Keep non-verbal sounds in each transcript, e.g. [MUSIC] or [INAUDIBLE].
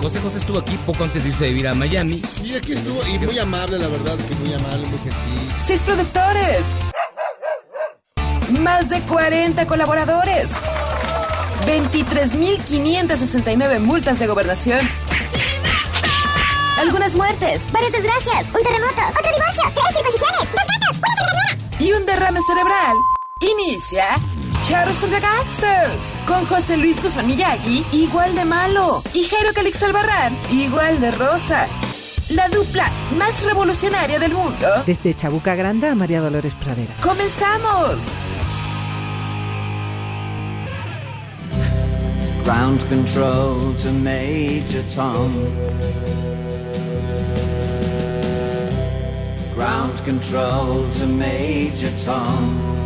José José estuvo aquí poco antes de irse a vivir a Miami. Y aquí estuvo, y muy amable, la verdad, que muy amable, muy gentil. Seis productores. Más de 40 colaboradores. 23.569 multas de gobernación. Algunas muertes. Varias desgracias, un terremoto, otro divorcio, tres circuncisiones, dos gatos, una y un derrame cerebral. Inicia Charros contra Gangsters con José Luis Guzmán Miyagi, igual de malo, y Jairo Calix Albarrán, igual de rosa. La dupla más revolucionaria del mundo. Desde Chabuca Granda a María Dolores Pradera. ¡Comenzamos! Ground control to Major Tom. Ground control to Major Tom.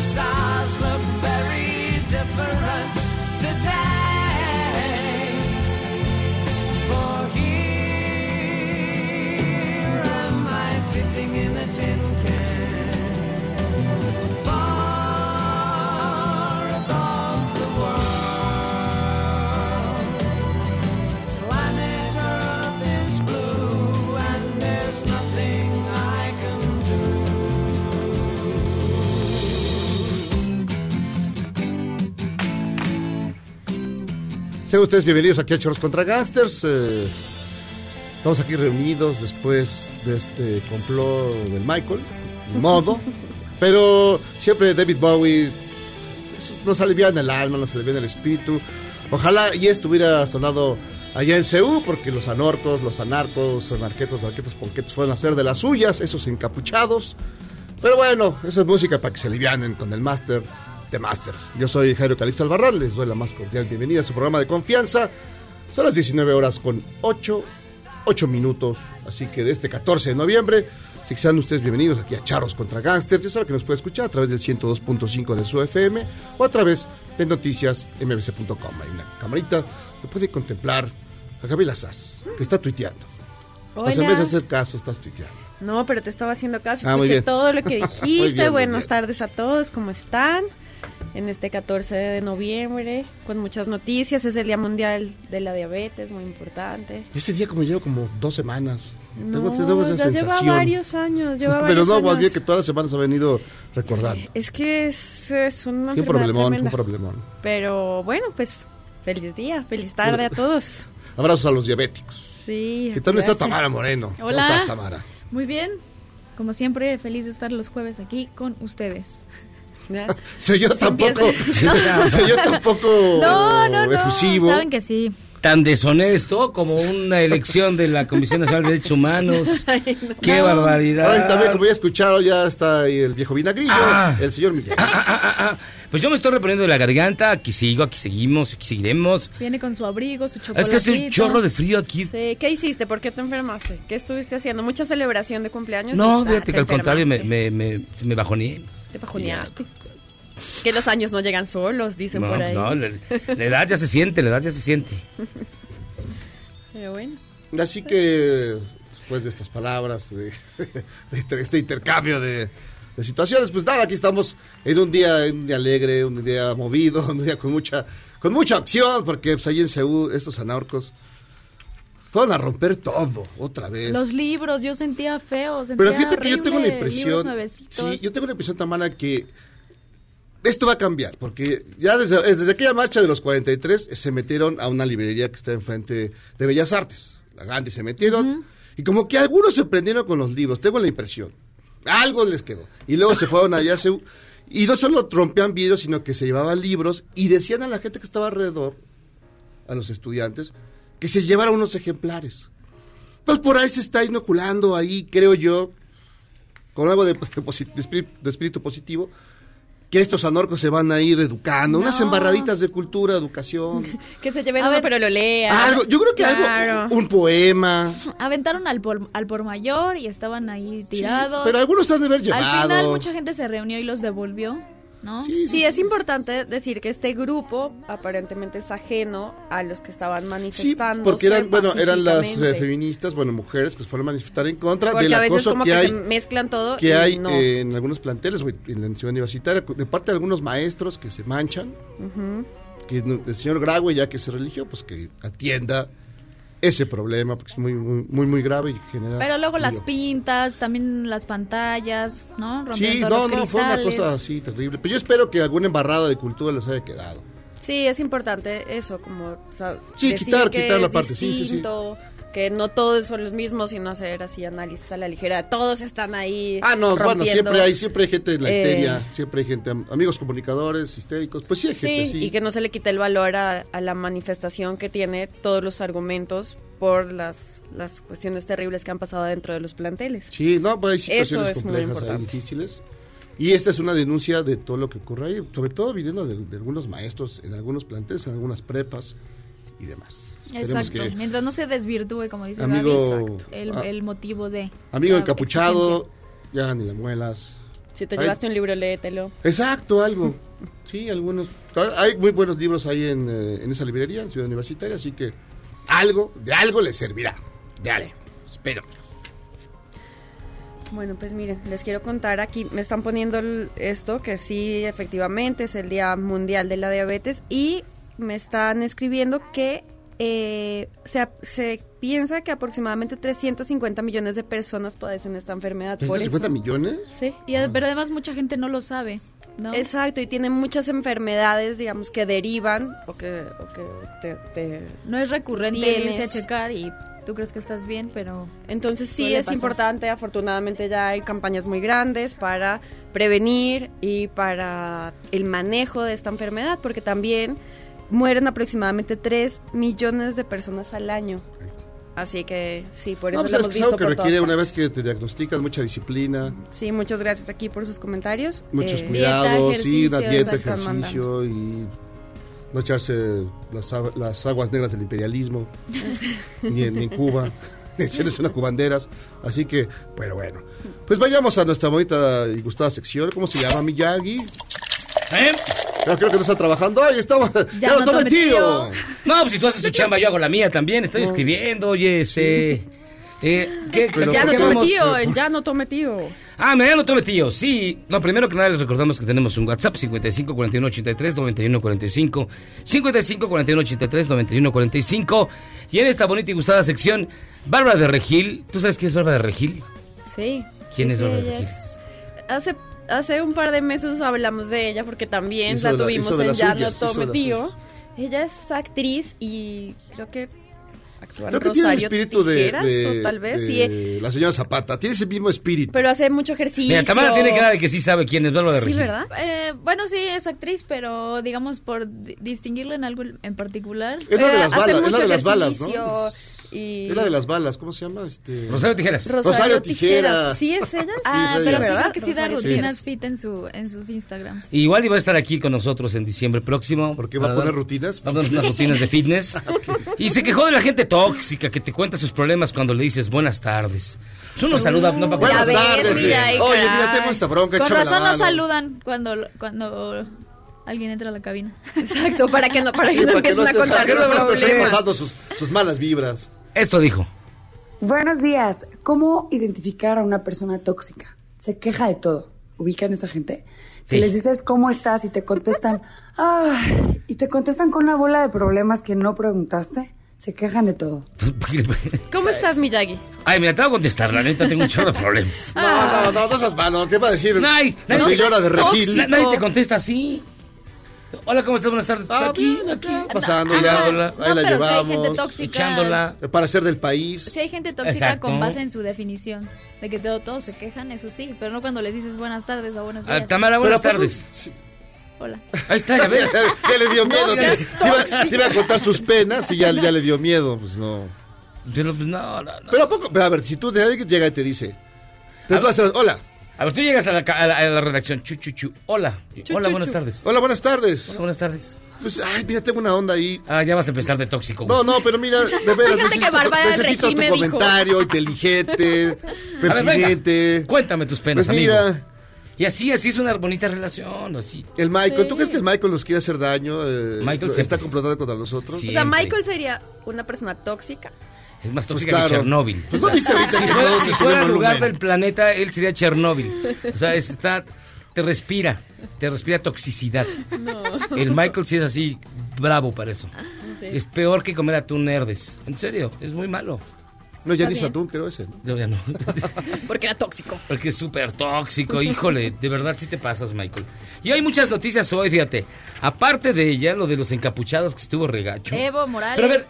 The stars look very different Sean ustedes bienvenidos aquí a Choros contra Gangsters. eh, estamos aquí reunidos después de este complot del Michael, modo. [LAUGHS] Pero siempre David Bowie eso nos alivia en el alma, nos alivia en el espíritu. Ojalá y estuviera sonado allá en Ceú, porque los anorcos, los anarcos, anarquetos, arquetos, ponquetos fueron a hacer de las suyas, esos encapuchados. Pero bueno, esa es música para que se alivianen con el máster de Masters. Yo soy Jairo Calixto Albarrán, les doy la más cordial bienvenida a su programa de confianza. Son las 19 horas con 8, 8 minutos, así que de este 14 de noviembre, si sean ustedes bienvenidos aquí a Charros contra Gangsters, ya saben que nos puede escuchar a través del 102.5 de su FM o a través de noticias mbc.com. Hay una camarita que puede contemplar a Gabriela Sass, que está tuiteando. Pues en vez de hacer caso, estás tuiteando. No, pero te estaba haciendo caso, Ah, escuché todo lo que [LAUGHS] dijiste. bien, Buenas tardes a todos, ¿cómo están? En este 14 de noviembre, con muchas noticias, es el Día Mundial de la Diabetes, muy importante. Este día como llevo como dos semanas. No, tengo esa ya lleva varios años, lleva [LAUGHS] Pero varios no, más años. bien que todas las semanas ha venido recordando. Es que es, es una Sí, un problemón, un problemón. Pero bueno, pues feliz día, feliz tarde a todos. Abrazos a los diabéticos. Sí. Y también está. Tamara Moreno. ¿Cómo Hola. estás, Tamara? Muy bien. Como siempre, feliz de estar los jueves aquí con ustedes. [LAUGHS] Se yo tampoco. [LAUGHS] Se yo tampoco. [LAUGHS] No, no, no. Efusivo. Saben que sí. Tan deshonesto como una elección de la Comisión Nacional de Derechos Humanos. ¡Qué No. barbaridad! Ahora también, como ya escucharon, ya está ahí el viejo vinagrillo, Ah. el señor Miguel. Ah, ah, ah, ah. Pues yo me estoy reponiendo de la garganta. Aquí sigo, aquí seguimos, aquí seguiremos. Viene con su abrigo, su chocolate. Es que hace un chorro de frío aquí. Sí, ¿Qué hiciste? ¿Por qué te enfermaste? ¿Qué estuviste haciendo? ¿Mucha celebración de cumpleaños? No, fíjate te que al contrario me, me, me bajoneé. Te bajoneaste. Que los años no llegan solos, dicen No, por ahí. no, la, la edad ya se siente, la edad ya se siente. Pero [LAUGHS] bueno. Así que, después de estas palabras, de, [LAUGHS] de este intercambio de, de situaciones, pues nada, aquí estamos en un día, en un día alegre, un día movido, [LAUGHS] un día con mucha, con mucha acción, porque pues, ahí en Seúl estos anarcos fueron a romper todo, otra vez. Los libros, yo sentía feo. Sentía Pero fíjate que yo tengo la impresión, sí, yo tengo la impresión, Tamara, que esto va a cambiar, porque ya desde, desde aquella marcha de los 43 eh, se metieron a una librería que está enfrente de Bellas Artes, la Gandhi, se metieron, y como que algunos se prendieron con los libros, tengo la impresión, algo les quedó, y luego se fueron allá, y no solo rompían vidrios, sino que se llevaban libros, y decían a la gente que estaba alrededor, a los estudiantes, que se llevara unos ejemplares. Pues por ahí se está inoculando ahí, creo yo, con algo de [LAUGHS] espíritu positivo, que estos anorcos se van a ir educando, unas embarraditas de cultura, educación, [LAUGHS] Que se lleven A uno, ver. pero lo lea. algo, yo creo que Claro. algo, un poema, [LAUGHS] Aventaron al por, al por mayor y estaban ahí tirados. pero algunos están de haber llevado. Al final mucha gente se reunió y los devolvió, ¿no? Sí, sí, Sí, sí. es importante decir que este grupo aparentemente es ajeno a los que estaban Sí, manifestando. porque eran, bueno, eran las eh, feministas, bueno, mujeres que se fueron a manifestar en contra Porque del a veces acoso como que que, hay se mezclan todo que hay no. eh, en algunos planteles, en la ciudad universitaria, de parte de algunos maestros que se manchan, que el señor Graue, ya que se religió, pues que atienda ese problema, porque es muy, muy, muy, muy grave y genera... Pero luego las pintas, también las pantallas, ¿no? Sí, Rompiendo no, los no, fue una cristales. cosa así terrible. Pero yo espero que alguna embarrada de cultura les haya quedado. Sí, es importante eso, como o sea, Sí, decir quitar- que quitar la es parte, sí, sí, sí. Que no todos son los mismos, sino hacer así análisis a la ligera. Todos están ahí. Ah, no, bueno, rompiendo. siempre hay, siempre hay gente en la Eh, histeria, siempre hay gente, am- amigos comunicadores, histéricos, pues sí hay gente, Sí, sí. y que no se le quite el valor a, a la manifestación que tiene todos los argumentos por las, las cuestiones terribles que han pasado dentro de los planteles. Sí, no, pues hay situaciones Eso es muy complejas, hay difíciles. Y esta es una denuncia de todo lo que ocurre ahí, sobre todo viniendo de, de algunos maestros en algunos planteles, en algunas prepas y demás. Exacto. que- Mientras no se desvirtúe, como dice Amigo- Gaby, el, ah, el motivo de. amigo encapuchado, ya ni le muelas. Si te llevaste un libro, léetelo. Exacto, algo. Sí, algunos. Hay muy buenos libros ahí en, eh, en esa librería, en Ciudad Universitaria, así que algo, de algo le servirá. De algo. Espero. Bueno, pues miren, les quiero contar aquí, me están poniendo el- esto, que sí, efectivamente, es el Día Mundial de la Diabetes, y me están escribiendo que eh, se, ap- se piensa que aproximadamente 350 millones de personas padecen esta enfermedad. por eso. ¿350 millones? Sí. Y, ad- pero además mucha gente no lo sabe, ¿no? Exacto, y tienen muchas enfermedades, digamos, que derivan o que, o que te, te- No es recurrente Tienes. irse a checar y tú crees que estás bien, pero Entonces sí es pasar. importante, afortunadamente ya hay campañas muy grandes para prevenir y para el manejo de esta enfermedad, porque también mueren aproximadamente 3 millones de personas al año. Así que sí, por eso No, pues lo es hemos es algo visto que por requiere todas una partes. vez que te diagnostican mucha disciplina, Sí, muchas gracias aquí por sus comentarios. muchos Eh, cuidados, sí, una dieta, ejercicio y no echarse las, las aguas negras del imperialismo, [LAUGHS] ni, en, ni en Cuba, [LAUGHS] ni echarse una cubanderas. Así que, pero bueno. Pues vayamos a nuestra bonita y gustada sección. ¿Cómo se llama, Miyagi? ¿Eh? Creo que no está trabajando. ¡Ay, estamos! ¡Ya, Ya lo no tomé, tome, tío! tío. No, pues si tú haces tu chamba, yo hago la mía también. Estoy escribiendo, oye, este... Eh, ¿qué, Pero ya ¿por no tome vamos, tío, ya no tome tío. Ah, me ya no tome tío. Sí. No, primero que nada les recordamos que tenemos un WhatsApp 55 41 83 91 45 55 41 83 91 45 y en esta bonita y gustada sección Bárbara de Regil. ¿Tú sabes quién es Bárbara de Regil? Sí. ¿Quién Sí, es sí, Bárbara ella Regil? es- Hace, hace un par de meses hablamos de ella porque también Hizo la de la- tuvimos de en Ya no de tome tío. Ella es actriz y creo que actúa Creo que tiene el Rosario espíritu de, Tijeras, de- o tal vez, de sí. eh, la señora Zapata. Tiene ese mismo espíritu. Pero hace mucho ejercicio. Mira, Tamara tiene cara de que sí sabe quién es, no lo de Sí, Regina. ¿verdad? Eh, bueno, sí, es actriz, pero digamos por di- distinguirle en algo en particular. Es la de Eh, las hace balas, es la mucho de las balas, ¿no? Y... Es la de las balas, ¿cómo se llama? Este... Rosario Tijeras. Rosario, Rosario Tijeras. Tijeras. ¿Sí es ella? ah, es pero ella. sí ¿verdad? creo que sí da rutinas fit en, su, en sus Instagrams. Igual iba a estar aquí con nosotros en diciembre próximo. ¿Por qué va a poner dar- rutinas? Va a dar unas rutinas de fitness. [LAUGHS] Y se quejó de la gente tóxica que te cuenta sus problemas cuando le dices buenas tardes. Pues uno saluda, no para Buenas ves, tardes. mira, eh. Oye, mira, tengo esta bronca, Con razón mano. saludan cuando, cuando alguien entra a la cabina. Exacto, para que no, para Sí, que no para que empiecen a estés- contar para que no problemas. pasando sus, sus malas vibras. Esto dijo. Buenos días. ¿Cómo identificar a una persona tóxica? Se queja de todo. ¿Ubican esa gente? Que Sí. les dices cómo estás y te contestan, [LAUGHS] ah, y te contestan con una bola de problemas que no preguntaste. Se quejan de todo. [LAUGHS] ¿Cómo estás, Miyagi? Ay, mira, te voy a contestar, la neta, tengo un chorro de problemas. [LAUGHS] No, no, no, no seas malo. ¿Qué va a decir Ay, la no señora de Regil? Na- Nadie te contesta así. Hola, ¿cómo estás? Buenas tardes. Ah, aquí, bien, acá, aquí. pasándola. Echándola. Ahí la no, pero si hay llevamos. gente tóxica. Echándola. Para ser del país. Si hay gente tóxica Exacto. con base en su definición. De que todo- todos se quejan, eso sí. Pero no cuando les dices buenas tardes o buenos Ah, días. Tamara, Pero buenas ¿a poco- tardes. Sí. Hola. Ahí está, ya [LAUGHS] ves. ya le dio miedo. No te, iba, te iba a contar sus penas y ya, ya le dio miedo. Pues no. Pero, pues, no, no, no. Pero a poco, pero a ver, si tú de alguien llega y te dice, te tú haces, hola, A ver, tú llegas a la, a la, a la redacción. Chu, chu, chu. Hola. Chu, Hola, chu, buenas chu. tardes. hola, buenas tardes. Hola, buenas tardes. Pues, ay, mira, tengo una onda ahí. Ah, ya vas a empezar de tóxico. güey. No, no, pero mira, de veras, Fíjate necesito, necesito tu dijo. comentario inteligente, ver, pertinente. Cuéntame tus penas, Pues amigo. mira, Y así, así es una bonita relación, así. el Michael, ¿tú Sí. crees que el Michael nos quiere hacer daño? Eh, Michael está siempre. contra nosotros. O sea. Michael sería una persona tóxica. Es más Pues tóxica claro. que Chernóbil. Pues no viste ahorita Si que fuera, si fuera lugar del planeta, él sería Chernóbil. O sea, es- está, te respira, te respira toxicidad. El Michael sí es así, bravo para eso. Es peor que comer atún nerdes. En serio, es muy malo. No, ya ni. Satún, creo ese. ¿no? Ya no. [LAUGHS] Porque era tóxico. Porque es súper tóxico, híjole, de verdad sí te pasas, Michael. Y hay muchas noticias hoy, fíjate. Aparte de ella, lo de los encapuchados que estuvo regacho. Evo Morales. Pero a ver,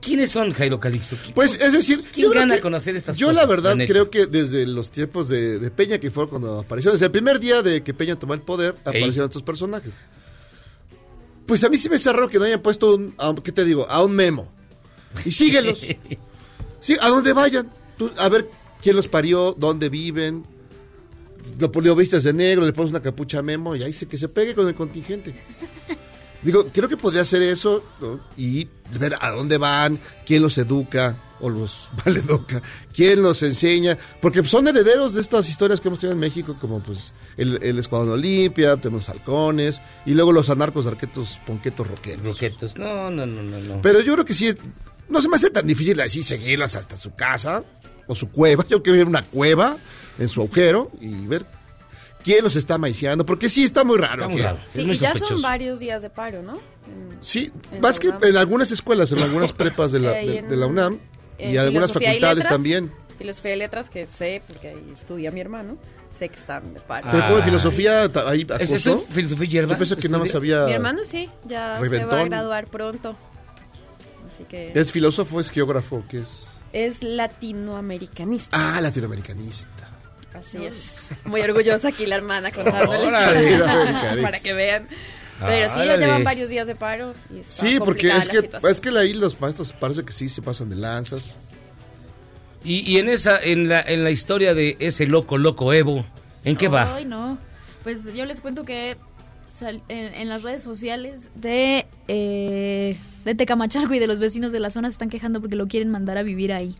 ¿quiénes son Jairo Calixto? ¿Qui- Pues es decir, ¿Quién yo gana que- conocer estas Yo cosas? la verdad creo que desde los tiempos de, de Peña, que fue cuando apareció, desde el primer día de que Peña tomó el poder, aparecieron estos personajes. Pues a mí sí me cerró que no hayan puesto un, a ¿qué te digo? A un memo. Y síguelos. [LAUGHS] sí, a donde vayan. Tú, a ver quién los parió, dónde viven. Lo, lo vistes de negro, le pones una capucha a Memo y ahí se que se pegue con el contingente. Digo, creo que podría hacer eso ¿no? y ver a dónde van, quién los educa o los [LAUGHS] maleduca, quién los enseña, porque son herederos de estas historias que hemos tenido en México, como pues el, el Escuadrón Olimpia, tenemos halcones y luego los anarcos, arquetos, ponquetos, roqueros. Roquetos. No, no, no, no. no. Pero yo creo que sí, no se me hace tan difícil así seguirlas hasta su casa o su cueva. [LAUGHS] Yo quiero ver una cueva en su agujero y ver quién los está maiciando, porque sí está muy raro. Está muy que- raro. Sí, muy y ya son varios días de paro, ¿no? En- Sí, En más que en algunas escuelas, en algunas [LAUGHS] prepas de la, Que hay de, en- de la UNAM y en algunas y facultades también. Filosofía y letras, que sé, porque ahí estudia mi hermano, sé que están de paro. Pero de filosofía ahí ¿Es esto filosofía y hierba? Yo pensé que nada más había... Mi hermano sí, ya se va a graduar pronto. Así que ¿Es filósofo, es geógrafo? ¿Qué es? es latinoamericanista. Ah, latinoamericanista. Así es. Muy orgullosa aquí la hermana contándoles Órale. Latinoamericanista. [LAUGHS] para que vean. Pero sí, ya llevan varios días de paro. Y Sí, porque es que, situación. es que ahí los maestros parece que sí se pasan de lanzas. Y, y en esa, en la, en la historia de ese loco, loco Evo, ¿en qué va? Ay, no. Pues yo les cuento que sal- en, en las redes sociales de, eh, de Tecamachalco y de los vecinos de la zona se están quejando porque lo quieren mandar a vivir ahí.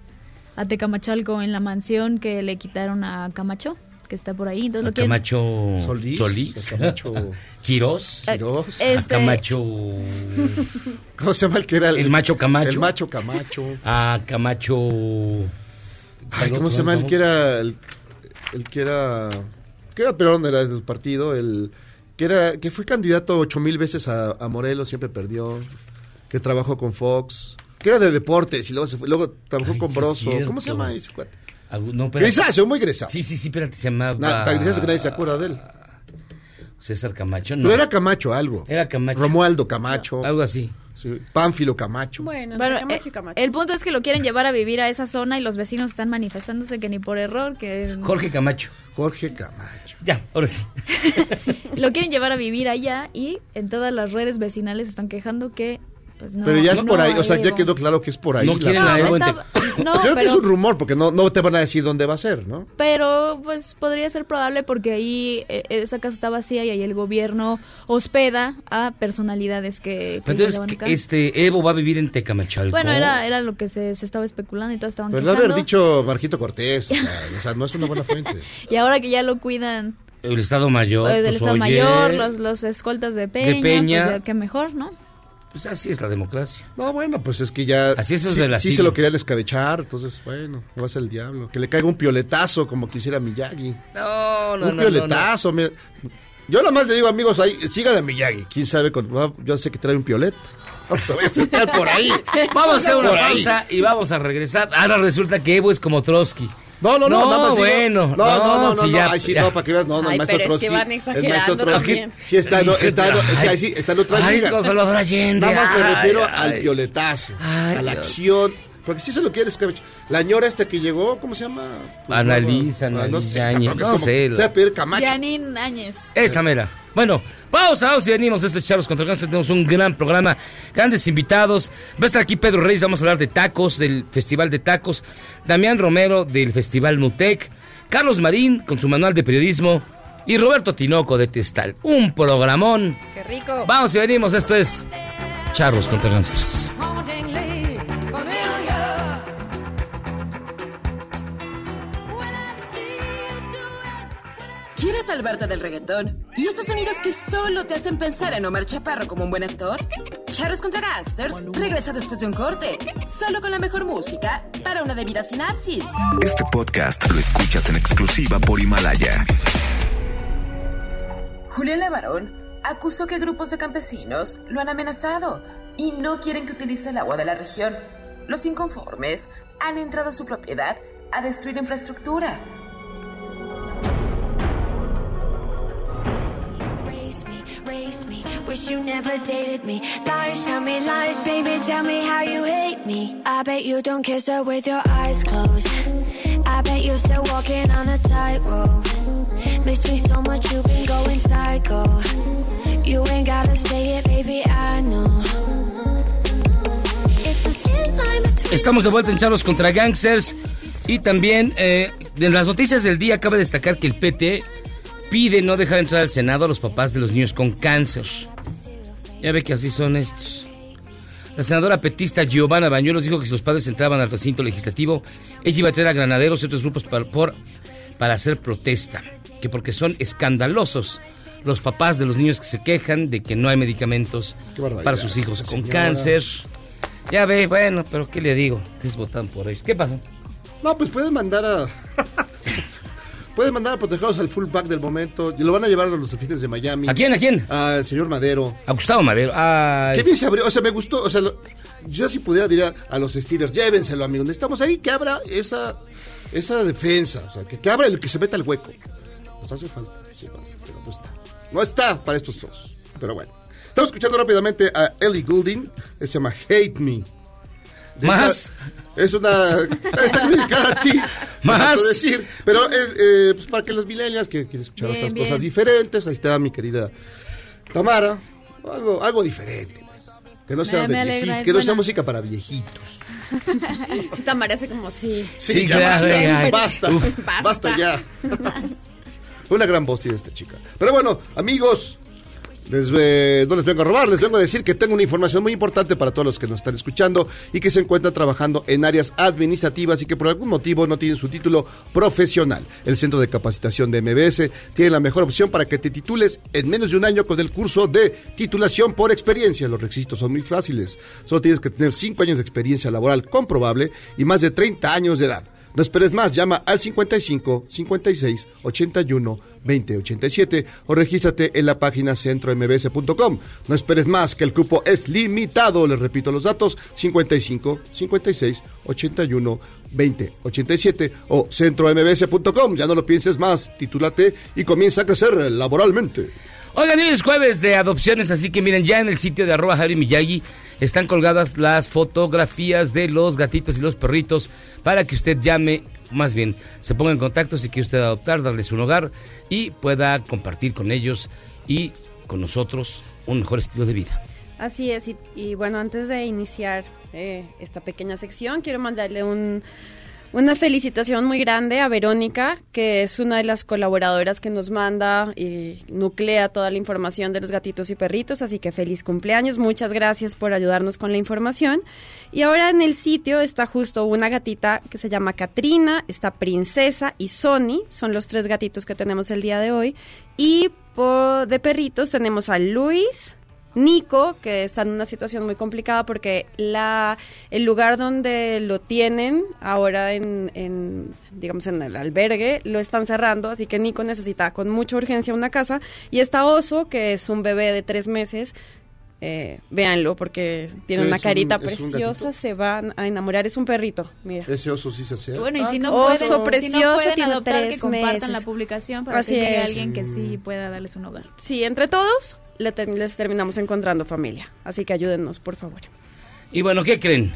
A Tecamachalco, en la mansión que le quitaron a Camacho, que está por ahí. Entonces A lo quieren... Camacho Solís. Solís. a Camacho [LAUGHS] Quirós. Eh. A este- Camacho. [LAUGHS] ¿Cómo se llama el que era El macho Camacho. El macho Camacho. A Camacho. Ay, ¿Cómo se llama el que era el, el que era que era pero no era de su partido, el que era que fue candidato ocho mil veces a, a Morelos, siempre perdió, que trabajó con Fox, que era de deportes y luego se fue, luego trabajó Ay, con sí Broso. ¿Cómo se llama ese cuate? No. Grisáceo, muy grisáceo. Sí, sí, sí, espérate, se llamaba. Tan grisáceo que nadie se acuerda de él. César Camacho, no. Pero era Camacho algo. Era Camacho. Romualdo Camacho. Algo así. Sí, Pánfilo Camacho. Bueno, Camacho eh, y Camacho. el punto es que lo quieren llevar a vivir a esa zona y los vecinos están manifestándose que ni por error, que Jorge Camacho. Jorge Camacho. Ya, ahora sí. [LAUGHS] lo quieren llevar a vivir allá y en todas las redes vecinales están quejando que pues no. Pero ya es no por ahí, o sea, ya quedó claro que es por ahí. No la quieren cosa. a Evo Está- no, Creo que es pero- un rumor, porque no, no te van a decir dónde va a ser, ¿no? Pero pues podría ser probable porque ahí eh, esa casa está vacía y ahí el gobierno hospeda a personalidades que, que Entonces, este Evo va a vivir en Tecamachalco. Bueno, era, era lo que se, se estaba especulando y todos estaban Pero lo haber dicho Marquito Cortés, o sea, [LAUGHS] o sea, no es una buena fuente. [LAUGHS] Y ahora que ya lo cuidan El Estado Mayor. eh, del pues, Estado oye, Mayor, los, los escoltas de Peña, Peña. pues ya que mejor, ¿no? Pues así es la democracia. No, bueno, pues es que ya. Así es sí, de la sí sigla. se lo querían escabechar, entonces, bueno, va a ser el diablo. Que le caiga un pioletazo como quisiera Miyagi. No, no, un no, pioletazo, mira. Yo nada más le digo, amigos, ahí, sigan a Miyagi. Quién sabe, con- ah, yo sé que trae un piolet. Vamos a por ahí. no. [LAUGHS] Vamos a hacer una pausa y vamos a regresar. Ahora resulta que Evo es como Trotsky. No, no, no, No, nada más digo- bueno, no, no, no, no, sí, no, ya, ay, sí, ya. no, para que veas, no, no, Ay, el maestro pero es que Trotsky. van el maestro exagerando Trotsky, también. sí está, no, está, no, sí, ahí sí, está en otras Ay, ligas. con Salvador Allende, Nada más me refiero ay. al pioletazo, Ay, a la Dios. acción, porque sí se lo quiere escabechar. La ñora esta que llegó, ¿cómo se llama? Analiza, Ah, no Analiza sé, Áñez, no como- sé, Se va a pedir Camacho. Janine Áñez. Esa mera. Bueno, pausa, vamos y venimos. Este es Charlos contra Cáncer. Tenemos un gran programa, grandes invitados. Va a estar aquí Pedro Reyes, vamos a hablar de tacos, del Festival de Tacos. Damián Romero del Festival Mutec. Carlos Marín con su manual de periodismo. Y Roberto Tinoco de Testal. Un programón. Qué rico. Vamos y venimos. Esto es Charlos contra Gangsters. Salvarte del reggaetón? ¿Y esos sonidos que solo te hacen pensar en Omar Chaparro como un buen actor? Charros contra Gangsters regresa después de un corte, solo con la mejor música para una debida sinapsis. Este podcast lo escuchas en exclusiva por Himalaya. Julián Levarón acusó que grupos de campesinos lo han amenazado y no quieren que utilice el agua de la región. Los inconformes han entrado a su propiedad a destruir infraestructura. Wish you never dated me. Lies, tell me lies, baby. Tell me how you hate me. I bet you don't kiss her with your eyes closed. I bet you're still walking on a tightrope. Miss me so much, you've been going psycho. You ain't gotta say it, baby. I know. Estamos de vuelta en Charlos contra Gangsters. Y también, eh, de las noticias del día, cabe destacar que el PT pide no dejar entrar al Senado a los papás de los niños con cáncer. Ya ve que así son estos. La senadora petista Giovanna Bañuelos dijo que si los padres entraban al recinto legislativo, ella iba a traer a granaderos y otros grupos para, por- para hacer protesta. Que porque son escandalosos los papás de los niños que se quejan de que no hay medicamentos para sus hijos con señora. cáncer. Ya ve, bueno, pero ¿qué le digo? Ustedes votan por ellos. ¿Qué pasa? No, pues pueden mandar a. [LAUGHS] pueden mandar a protegerlos al fullback del momento. Y lo van a llevar a los delfines de Miami. ¿A quién? ¿A quién? Al señor Madero. A Gustavo Madero. Ay. Qué bien se abrió. O sea, me gustó. O sea, lo- yo si pudiera diría a los Steelers, llévenselo, amigos. Necesitamos ahí que abra esa, esa defensa. O sea, que, que abra el que se meta al hueco. Nos hace falta. sí, pero no está. No está para estos dos. Pero bueno. Estamos escuchando rápidamente a Ellie Goulding. Se llama Hate Me. De Más. esta- Es una. Está dedicada a ti. [LAUGHS] Más. decir. Pero eh, eh, pues para que los millennials que quieren escuchar Bien, otras bien. cosas diferentes, ahí está mi querida Tamara. Algo, algo diferente, pues. Que no sea, Me- de me alegra, que no sea música para viejitos. [LAUGHS] Tamara hace como sí. Sí, ya claro, basta, ya. basta, Uf. basta, Basta. ya. [LAUGHS] Una gran voz tiene esta chica. Pero bueno, amigos, les, eh, no les vengo a robar, les vengo a decir que tengo una información muy importante para todos los que nos están escuchando y que se encuentran trabajando en áreas administrativas y que por algún motivo no tienen su título profesional. El Centro de Capacitación de MBS tiene la mejor opción para que te titules en menos de un año con el curso de titulación por experiencia. Los requisitos son muy fáciles. Solo tienes que tener 5 años de experiencia laboral comprobable y más de 30 años de edad. No esperes más, llama al 55 56 81 20 87 o regístrate en la página centrombs.com. No esperes más, que el cupo es limitado. Les repito los datos: 55 56 81 20 87 o centrombs.com. Ya no lo pienses más, titúlate y comienza a crecer laboralmente. Oigan, hoy es jueves de adopciones, así que miren, ya en el sitio de arroba Javi Miyagi están colgadas las fotografías de los gatitos y los perritos para que usted llame, más bien, se ponga en contacto si quiere usted adoptar, darles un hogar y pueda compartir con ellos y con nosotros un mejor estilo de vida. Así es, y, bueno, antes de iniciar eh, esta pequeña sección, quiero mandarle un, una felicitación muy grande a Verónica, que es una de las colaboradoras que nos manda y nuclea toda la información de los gatitos y perritos, así que feliz cumpleaños, muchas gracias por ayudarnos con la información. Y ahora en el sitio está justo una gatita que se llama Katrina, está Princesa y Sony, son los tres gatitos que tenemos el día de hoy. Y de perritos tenemos a Luis, Nico, que está en una situación muy complicada porque la, el lugar donde lo tienen ahora en, en, digamos, en el albergue, lo están cerrando, así que Nico necesita con mucha urgencia una casa. Y está Oso, que es un bebé de tres meses, eh, véanlo porque tiene ¿Qué una carita un preciosa, se va a enamorar, es un perrito, mira. Ese oso sí se hace. Bueno, y si no Oso pueden, si no precioso, pueden tiene adoptar, que tres compartan meses. la publicación para Así que llegue alguien que sí pueda darles un hogar. Sí, entre todos le ter- les terminamos encontrando familia, así que ayúdennos, por favor. Y bueno, ¿qué creen?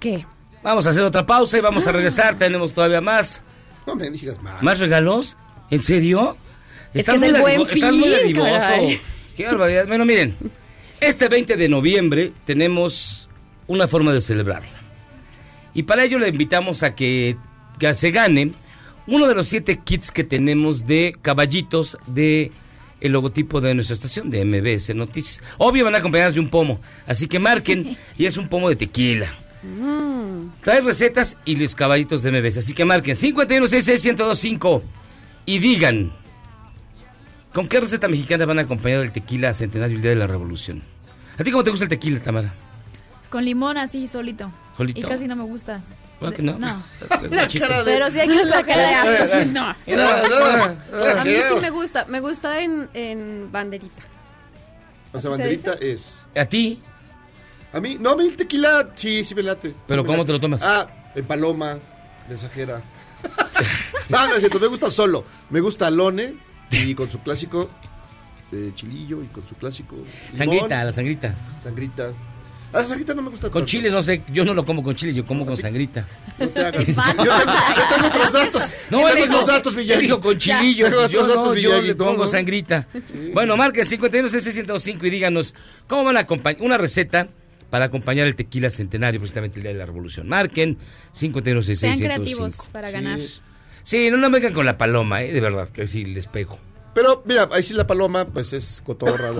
¿Qué? Vamos a hacer otra pausa y vamos a regresar, tenemos todavía más. No me digas más. ¿Más regalos? ¿En serio? Es Estás que es muy el buen dadivo- estás muy fin, caray. Qué barbaridad. Bueno, miren, este 20 de noviembre tenemos una forma de celebrarla. Y para ello le invitamos a que, que se gane uno de los siete kits que tenemos de caballitos de el logotipo de nuestra estación de MBS Noticias. Obvio van acompañados de un pomo, así que marquen [LAUGHS] y es un pomo de tequila. Trae recetas y los caballitos de MBS. Así que marquen 5166-1025 y digan con qué receta mexicana van a acompañar el tequila centenario el día de la revolución. ¿A ti cómo te gusta el tequila, Tamara? Con limón así, solito. ¿Solito? Y casi no me gusta. ¿Verdad que no? No. Pero sí hay que La cara de escoger. asco, sí, [LAUGHS] no. A mí sí me gusta, me gusta en, en banderita. O sea, ¿Así se banderita es. ¿A ti? A mí, no, a mí el tequila sí, sí me late. ¿Pero me cómo late. te lo tomas? Ah, en paloma, mensajera. [LAUGHS] no, no es cierto, me gusta solo. Me gusta Alone y con su clásico eh, chilillo y con su clásico. limón, Sangrita, la sangrita. Sangrita. Ah, la sangrita no me gusta Con tanto. chile, no sé, yo no lo como con chile, yo como con sangrita. No te hagas. [LAUGHS] Yo tengo, yo tengo [LAUGHS] otros datos. No, yo él tengo dijo, otros datos, Miyagi. dijo con [LAUGHS] chilillo, Tengo yo no, datos, yo le pongo no. sangrita. Bueno, marquen 51 y díganos cómo van a acompañar, una receta para acompañar el tequila centenario, precisamente el día de la revolución. Marquen 51 Sean creativos para ganar. Sí, no, no vengan con la paloma, eh, de verdad, que sí les pego. Pero mira, ahí sí la paloma, pues es cotorra.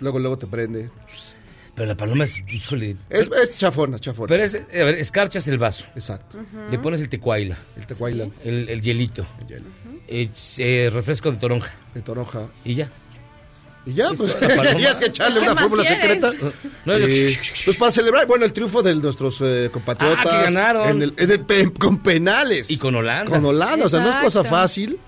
luego, luego te prende. Pero la paloma es, híjole. Es, es chafona, chafona. Pero es, a ver, escarchas el vaso. Exacto. Le pones el tecuaila. El tecuaila. El, el hielito. El hielo. Eh, eh, refresco de toronja. De toronja. Y ya. Y ya, pues, [LAUGHS] es que echarle ¿Qué una fórmula quieres? secreta. No, Eh, pues para celebrar, bueno, el triunfo de nuestros eh, compatriotas. Ah, que ganaron. en el- en el con penales. Y con Holanda. Con Holanda, o sea, no es cosa fácil.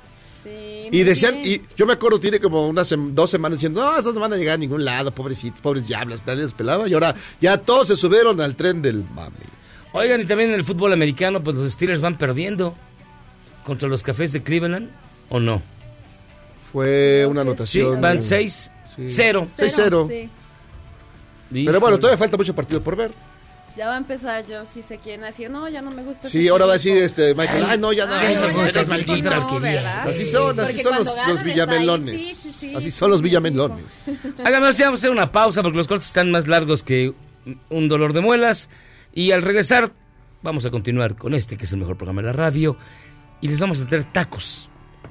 Sí, Y decían, bien. y yo me acuerdo, tiene como unas sem- dos semanas diciendo, no, estos no van a llegar a ningún lado, pobrecitos, pobres diablos, nadie los pelaba. Y ahora ya todos se subieron al tren del mame. Oigan, y también en el fútbol americano, pues los Steelers van perdiendo contra los cafés de Cleveland, ¿o no? Fue una Sí, anotación. van 6 0 6-0. Sí. Pero bueno, todavía falta mucho partido por ver. Ya va a empezar yo, si se quieren decir, no, ya no me gusta. Sí, ahora va a equipo". decir este Michael, ay, no, ya no. Ay, estas sé, malditas. no. Así son, así son los, los villamelones. sí, sí, sí. Así son los villamelones. [LAUGHS] Háganos, ya vamos a hacer una pausa porque los cortes están más largos que un dolor de muelas. Y al regresar, vamos a continuar con este, que es el mejor programa de la radio. Y les vamos a traer tacos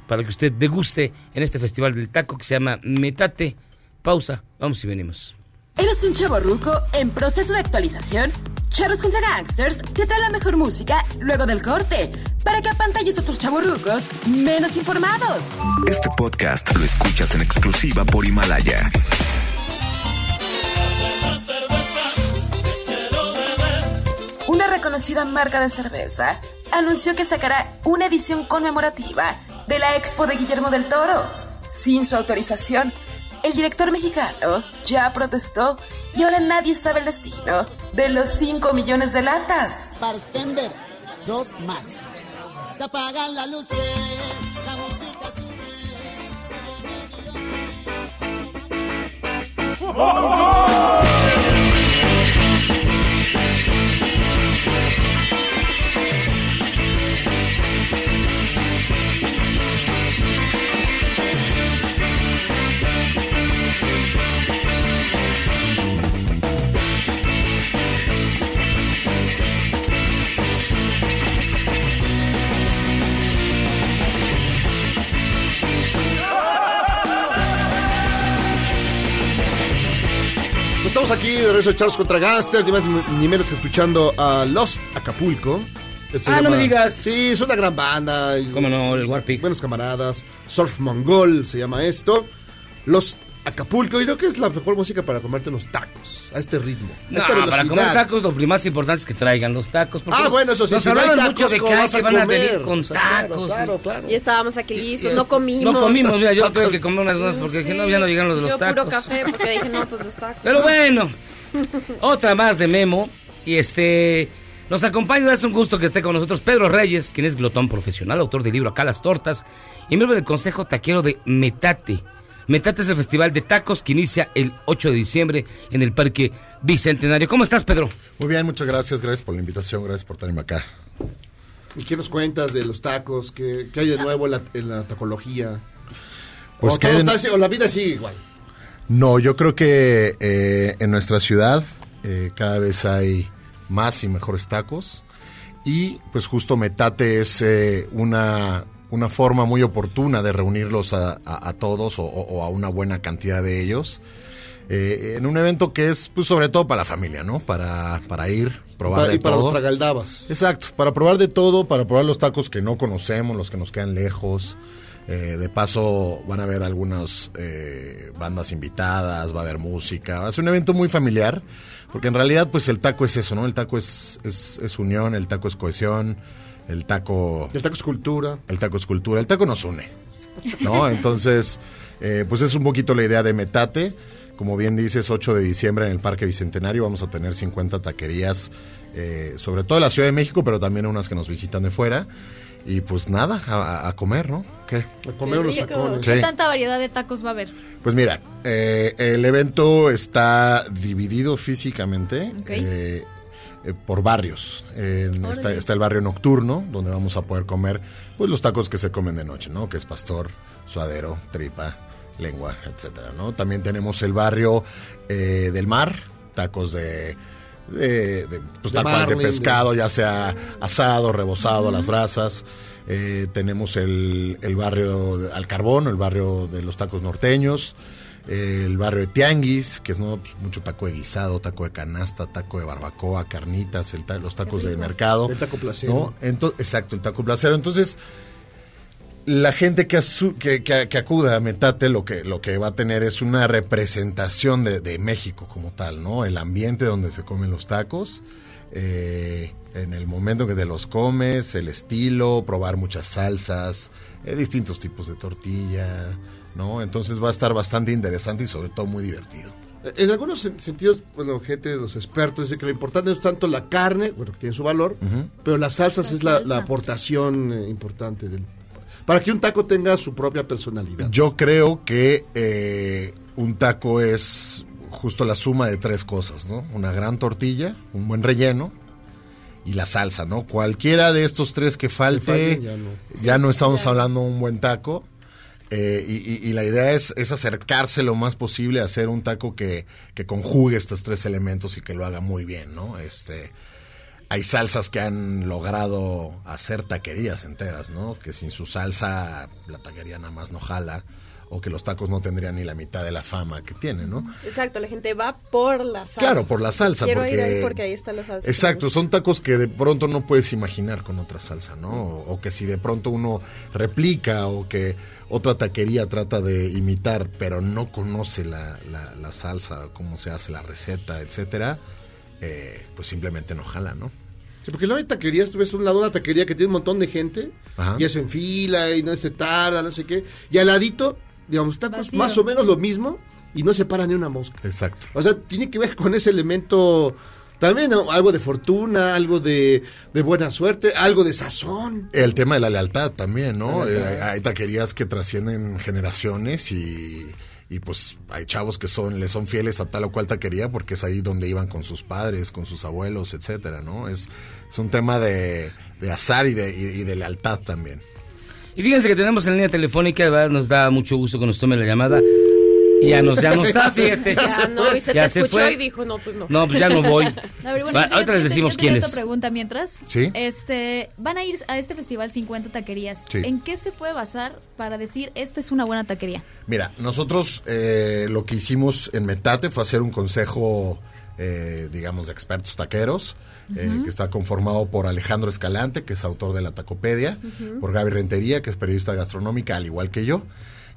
para que usted deguste en este festival del taco que se llama Metate. Pausa, vamos y venimos. ¿Eres un chavo ruco en proceso de actualización? Charros contra Gangsters te trae la mejor música luego del corte para que apantalles a otros chavos rucos menos informados. Este podcast lo escuchas en exclusiva por Himalaya. Una reconocida marca de cerveza anunció que sacará una edición conmemorativa de la Expo de Guillermo del Toro. Sin su autorización, el director mexicano ya protestó y ahora nadie sabe el destino de los 5 millones de latas. Bartender, dos más. Se apagan las luces, la música sube. Pues estamos aquí de regreso de Charlos contra Gangsters, ni más ni menos que escuchando a Lost Acapulco. Esto Ah, no me digas. Sí, es una gran banda. ¿Cómo no? El Warpig. Buenos camaradas. Surf Mongol se llama esto. Los Acapulco. Y creo que es la mejor música para comerte unos tacos. A este ritmo. A No, esta para comer tacos lo más importante es que traigan los tacos. Ah, bueno, eso sí, Nos si no hay tacos, mucho de ¿cómo que, vas a van a venir con O sea, claro, tacos. claro, claro. Y estábamos aquí listos, no comimos. No comimos, mira, yo [LAUGHS] tuve que comer unas unas porque si no ya no llegaron los de los Yo tacos. puro café porque dije, no, pues los tacos. Pero bueno, [LAUGHS] otra más de Memo. Y este. Nos acompaña, es un gusto que esté con nosotros Pedro Reyes, quien es glotón profesional, autor del libro Acá las Tortas y miembro del Consejo Taquero de Metate. Metate es el festival de tacos que inicia el 8 de diciembre en el Parque Bicentenario. ¿Cómo estás, Pedro? Muy bien, muchas gracias, gracias por la invitación, gracias por tenerme acá. ¿Y qué nos cuentas de los tacos? ¿Qué, qué hay de nuevo en la, en la tacología? Pues o, que está o la vida sigue igual. No, yo creo que eh, en nuestra ciudad eh, cada vez hay más y mejores tacos y pues justo Metate es eh, una, una forma muy oportuna de reunirlos a, a- a todos o, a una buena cantidad de ellos eh, en un evento que es pues sobre todo para la familia, ¿no? Para, para ir, probar Pa- de y para todo. los tragaldabas. Exacto, para probar de todo, para probar los tacos que no conocemos, los que nos quedan lejos. Eh, de paso van a haber algunas eh, bandas invitadas, va a haber música, va a ser un evento muy familiar, porque en realidad pues el taco es eso, ¿no? El taco es, es, es unión, el taco es cohesión, el taco... El taco es cultura. El taco es cultura, el taco nos une, ¿no? [LAUGHS] Entonces, eh, pues es un poquito la idea de Metate. Como bien dices, 8 de diciembre en el Parque Bicentenario vamos a tener 50 taquerías, eh, sobre todo en la Ciudad de México, pero también unas que nos visitan de fuera. Y pues nada, a, a comer, ¿no? ¿Qué? A comer Rico. tacones. ¿Qué Sí. tanta variedad de tacos va a haber? Pues mira, eh, el evento está dividido físicamente Ok. eh, eh, por barrios. Está, está el barrio nocturno, donde vamos a poder comer pues los tacos que se comen de noche, ¿no? Que es pastor, suadero, tripa, lengua, etcétera, ¿no? También tenemos el barrio eh, del mar, tacos de... De, de, pues, De tal cual, de marlin, pescado, ya sea asado, rebozado, a las brasas. Eh, tenemos el, el barrio de- al carbón, el barrio de los tacos norteños, el barrio de Tianguis, que es ¿no? Pues, mucho taco de guisado, taco de canasta, taco de barbacoa, carnitas, el ta- los tacos de mercado. El taco placero. exacto, el taco placero. Entonces, la gente que, asu- que, que- que acuda a Metate lo que, lo que va a tener es una representación de, de México como tal, ¿no? El ambiente donde se comen los tacos, eh, en el momento que te los comes, el estilo, probar muchas salsas, eh, distintos tipos de tortilla, ¿no? Entonces va a estar bastante interesante y sobre todo muy divertido. En algunos sen- sentidos, bueno, gente, los expertos dicen que lo importante no es tanto la carne, bueno, que tiene su valor, pero las salsas La es la, salsa. la aportación eh, importante del para que un taco tenga su propia personalidad. Yo creo que eh, un taco es justo la suma de tres cosas, ¿no? Una gran tortilla, un buen relleno y la salsa, ¿no? Cualquiera de estos tres que falte, ya no. ya no estamos hablando de un buen taco. Eh, y, y- y la idea es, es acercarse lo más posible a hacer un taco que, que conjugue estos tres elementos y que lo haga muy bien, ¿no? Este, hay salsas que han logrado hacer taquerías enteras, ¿no? Que sin su salsa la taquería nada más no jala o que los tacos no tendrían ni la mitad de la fama que tienen, ¿no? Exacto, la gente va por la salsa. Claro, por la salsa. Quiero porque, ir ahí porque ahí está la salsa. Exacto, son tacos que de pronto no puedes imaginar con otra salsa, ¿no? O, o que si de pronto uno replica o que otra taquería trata de imitar, pero no conoce la, la- la salsa, cómo se hace la receta, etcétera, eh, pues simplemente no jala, ¿no? Sí, porque luego hay taquerías, tú ves un lado una taquería que tiene un montón de gente Ajá. y es en fila y no se tarda, no sé qué, y al ladito, digamos, tacos Vacío. más o menos lo mismo y no se para ni una mosca. Exacto. O sea, tiene que ver con ese elemento también ¿no? algo de fortuna, algo de, de buena suerte, algo de sazón. El tema de la lealtad también, ¿no? Lealtad. Eh, hay taquerías que trascienden generaciones y, y pues hay chavos que son, le son fieles a tal o cual taquería porque es ahí donde iban con sus padres, con sus abuelos, etcétera, ¿no? Es, es un tema de, de azar y de, y- y de lealtad también. Y fíjense que tenemos en línea telefónica, de verdad nos da mucho gusto que nos tome la llamada. Y ya nos, ya no está, fíjate. Ya no, y se Ya te se escuchó fue. y dijo, no, pues no. No, pues ya no voy. [LAUGHS] A ver, bueno, Va, yo- ahorita yo les decimos quiénes. otra pregunta mientras. Sí. Este, van a ir a este festival 50 taquerías. Sí. ¿En qué se puede basar para decir esta es una buena taquería? Mira, nosotros eh, lo que hicimos en Metate fue hacer un consejo, eh, digamos, de expertos taqueros, eh, que está conformado por Alejandro Escalante, que es autor de La Tacopedia, por Gaby Rentería, que es periodista gastronómica, al igual que yo,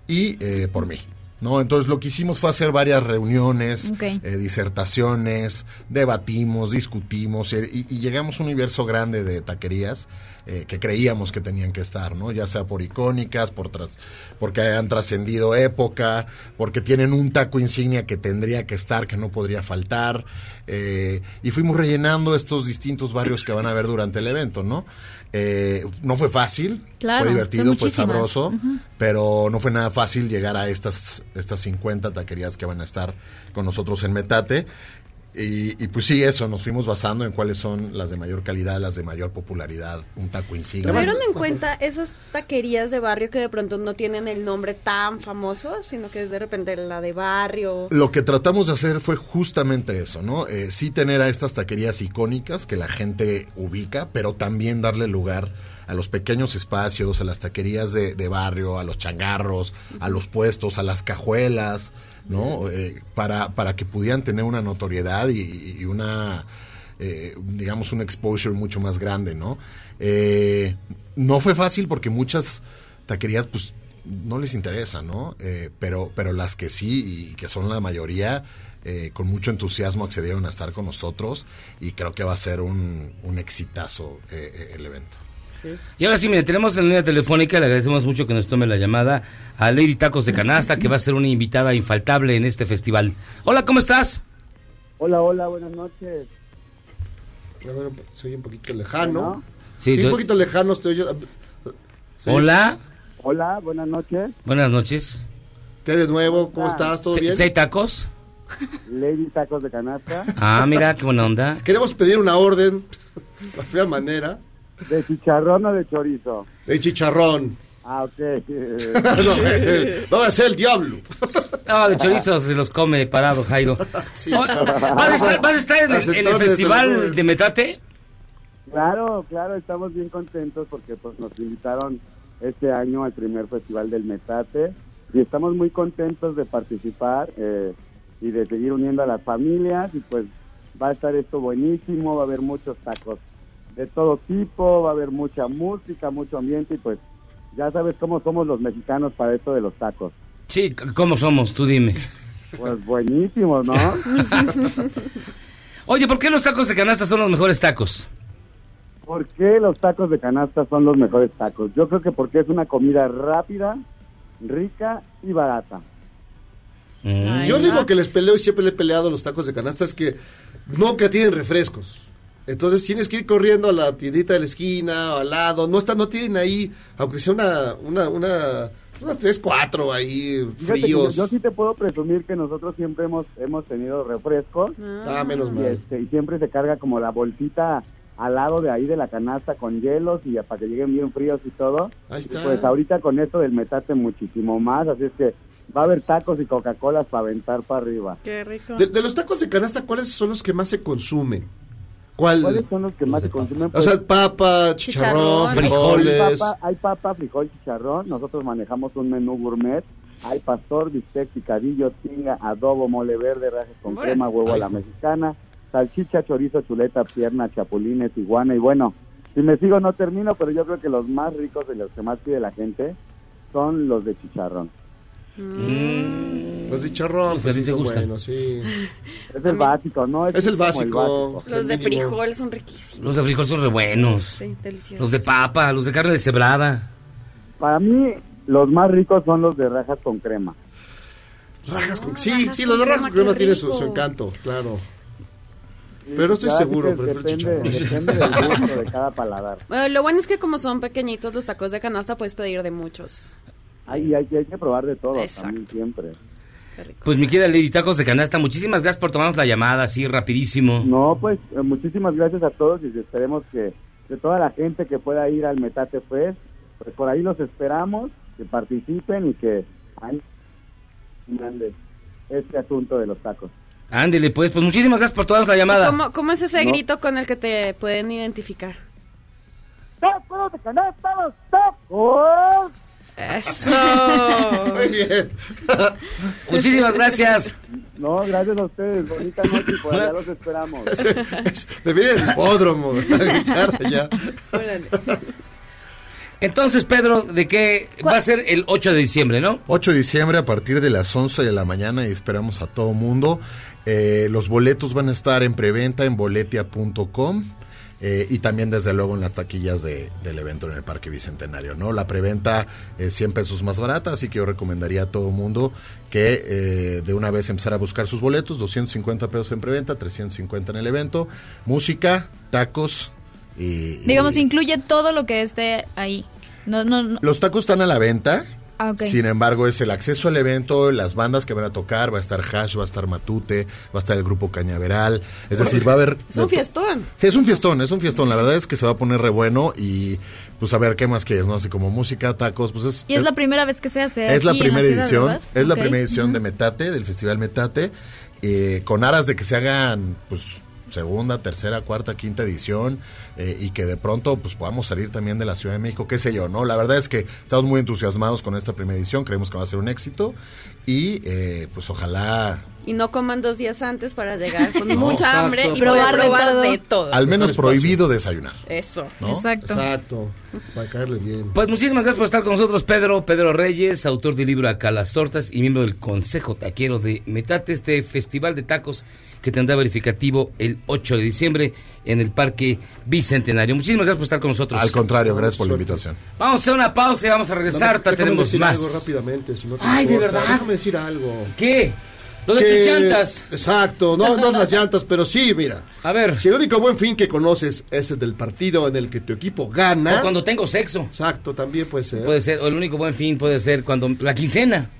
y eh, por mí. ¿No? Entonces lo que hicimos fue hacer varias reuniones, eh, disertaciones, debatimos, discutimos y, y llegamos a un universo grande de taquerías eh, que creíamos que tenían que estar, ¿no? Ya sea por icónicas, por tras, porque han trascendido época, porque tienen un taco insignia que tendría que estar, que no podría faltar. eh, y fuimos rellenando estos distintos barrios que van a ver durante el evento, ¿no? Eh, no fue fácil, Claro, fue divertido, fue sabroso, pero no fue nada fácil llegar a estas, estas 50 taquerías que van a estar con nosotros en Metate. Y, y pues sí, eso, nos fuimos basando en cuáles son las de mayor calidad, las de mayor popularidad, un taco insignia. ¿Tuvieron en cuenta esas taquerías de barrio que de pronto no tienen el nombre tan famoso, sino que es de repente la de barrio? Lo que tratamos de hacer fue justamente eso, ¿no? Eh, sí tener a estas taquerías icónicas que la gente ubica, pero también darle lugar a los pequeños espacios, a las taquerías de, de barrio, a los changarros, a los puestos, a las cajuelas, ¿no? Eh, para, para que pudieran tener una notoriedad y, y una, eh, digamos, un exposure mucho más grande, ¿no? Eh, no fue fácil porque muchas taquerías, pues, no les interesa, ¿no? Eh, pero, pero las que sí, y que son la mayoría, eh, con mucho entusiasmo accedieron a estar con nosotros y creo que va a ser un, un exitazo eh, eh, el evento. Y ahora sí, mire, tenemos en línea telefónica, le agradecemos mucho que nos tome la llamada a Lady Tacos de Canasta, que va a ser una invitada infaltable en este festival. Hola, ¿cómo estás? Hola, hola, buenas noches. A ver, soy un poquito lejano. Bueno. Sí, Sí, yo- un poquito lejano estoy yo. Hola, Hola, buenas noches. buenas noches. ¿Qué de nuevo? ¿Cómo estás? ¿Todo ¿Sí- bien? hay tacos? Lady Tacos de Canasta. Ah, mira, qué buena onda. Queremos pedir una orden, [LAUGHS] de fea manera, ¿De chicharrón o de chorizo? de chicharrón. Ah, ok. [LAUGHS] no, es el, no, es el diablo. No, de chorizo se los come parado, Jairo. [LAUGHS] Sí. ¿Vas a estar, vas a estar en, el- en el Acentones, festival de Metate? Claro, claro, estamos bien contentos porque pues nos invitaron este año al primer festival del Metate y estamos muy contentos de participar eh, y de seguir uniendo a las familias y pues va a estar esto buenísimo, va a haber muchos tacos de todo tipo, va a haber mucha música, mucho ambiente y pues ya sabes cómo somos los mexicanos para esto de los tacos. Sí, ¿cómo somos? Tú dime. Pues buenísimos, ¿no? Oye, ¿por qué los tacos de canasta son los mejores tacos? ¿Por qué los tacos de canasta son los mejores tacos? Yo creo que porque es una comida rápida, rica y barata. Mm. Yo lo único que les peleo y siempre le he peleado a los tacos de canasta es que nunca tienen refrescos. Entonces tienes que ir corriendo a la tiendita de la esquina o al lado. No está, no tienen ahí, aunque sea una, una, una, unas tres, cuatro ahí yo, fríos. yo sí te puedo presumir que nosotros siempre hemos hemos tenido refrescos. Ah, menos y, mal. este, y siempre se carga como la bolsita al lado de ahí de la canasta con hielos y ya para que lleguen bien fríos y todo. Ahí está. Y pues ahorita con esto del metate muchísimo más, así es que va a haber tacos y Coca-Colas para aventar para arriba. Qué rico. De, de los tacos de canasta, ¿cuáles son los que más se consumen? ¿Cuál? ¿Cuáles son los que más se consumen? O sea, papa, chicharrón, Hay frijoles. papa, hay papa, frijol, chicharrón. Nosotros manejamos un menú gourmet. Hay pastor, bistec, picadillo, tinga, adobo, mole verde, rajas con Órale. crema, huevo a Ay. la mexicana, salchicha, chorizo, chuleta, pierna, chapulines, iguana. Y bueno, si me sigo no termino, pero yo creo que los más ricos y los que más pide la gente son los de chicharrón. Los de chicharrón, Pues sí son gustan. buenos, sí. Es el básico, ¿no? Es el básico. Los de frijol son riquísimos. Los de frijol son re buenos. Sí, deliciosos. Los de papa, los de carne deshebrada. Para mí, los más ricos son los de rajas con crema. Rajas con... Sí, sí, los de rajas con crema tienen su, su encanto, claro. Pero no estoy seguro, prefiero depende, depende del gusto de [LAUGHS] cada paladar. Bueno, lo bueno es que como son pequeñitos los tacos de canasta, puedes pedir de muchos. Hay, hay, que- hay que probar de todo Exacto. también siempre. Pues mi querida Lady Tacos de Canasta, muchísimas gracias por tomarnos la llamada así rapidísimo. No, pues eh, muchísimas gracias a todos y esperemos que de toda la gente que pueda ir al Metate Fest, pues por ahí los esperamos, que participen y que grande este asunto de los tacos. Ándele, pues, pues muchísimas gracias por tomarnos la llamada. ¿Cómo, cómo es ese No. grito con el que te pueden identificar? ¡Tacos de canasta, los tacos! Eso. [LAUGHS] Muy bien. [LAUGHS] Muchísimas gracias. No, gracias a ustedes. Bonita noche y por allá los esperamos. Debería ir al hipódromo, a gritar allá. Entonces, Pedro, ¿de qué va a ser el 8 de diciembre, no? 8 de diciembre a partir de las 11 de la mañana y esperamos a todo mundo. Eh, los boletos van a estar en preventa en boletia.com eh, y también desde luego en las taquillas de- del evento en el Parque Bicentenario. ¿no? La preventa es 100 pesos más barata, así que yo recomendaría a todo mundo que eh, de una vez empezar a buscar sus boletos, 250 pesos en preventa, 350 en el evento, música, tacos y... y- Digamos, incluye todo lo que esté ahí. No, no, no. Los tacos están a la venta. Ah. Sin embargo, es el acceso al evento, las bandas que van a tocar, va a estar Hash, va a estar Matute, va a estar el grupo Cañaveral. Es decir, va a haber... Es un fiestón. Sí, es un fiestón, es un fiestón. La verdad es que se va a poner re bueno y pues a ver qué más quieres, ¿no? Así como música, tacos, pues es... Y es la primera vez que se hace. es la en primera ciudad, edición, ¿verdad? es la primera edición de Metate, del Festival Metate, eh, con aras de que se hagan, pues, segunda, tercera, cuarta, quinta edición eh, y que de pronto, pues, podamos salir también de la Ciudad de México, qué sé yo, ¿no? La verdad es que estamos muy entusiasmados con esta primera edición, creemos que va a ser un éxito y, eh, pues, ojalá Y no coman dos días antes para llegar con [LAUGHS] No, mucha exacto. hambre y Probar probar, de probar todo. de todo. al menos prohibido desayunar. Eso. ¿no? Exacto. Exacto. Para caerle bien. Pues muchísimas gracias por estar con nosotros, Pedro. Pedro Reyes, autor del libro Acá las Tortas y miembro del Consejo Taquero de Metate, este festival de tacos que tendrá verificativo el 8 de diciembre en el Parque Bicentenario. Muchísimas gracias por estar con nosotros. Al contrario, gracias por la invitación. Vamos a hacer una pausa y vamos a regresar. Déjame tenemos decir más. algo rápidamente, si no te Ay, ¿de verdad? Déjame decir algo. ¿Qué? Lo de Que- tus llantas. Exacto, no, no las llantas, pero sí, mira. A ver. Si el único buen fin que conoces es el del partido en el que tu equipo gana. O cuando tengo sexo. Exacto, también puede ser. Puede ser, o el único buen fin puede ser cuando la quincena.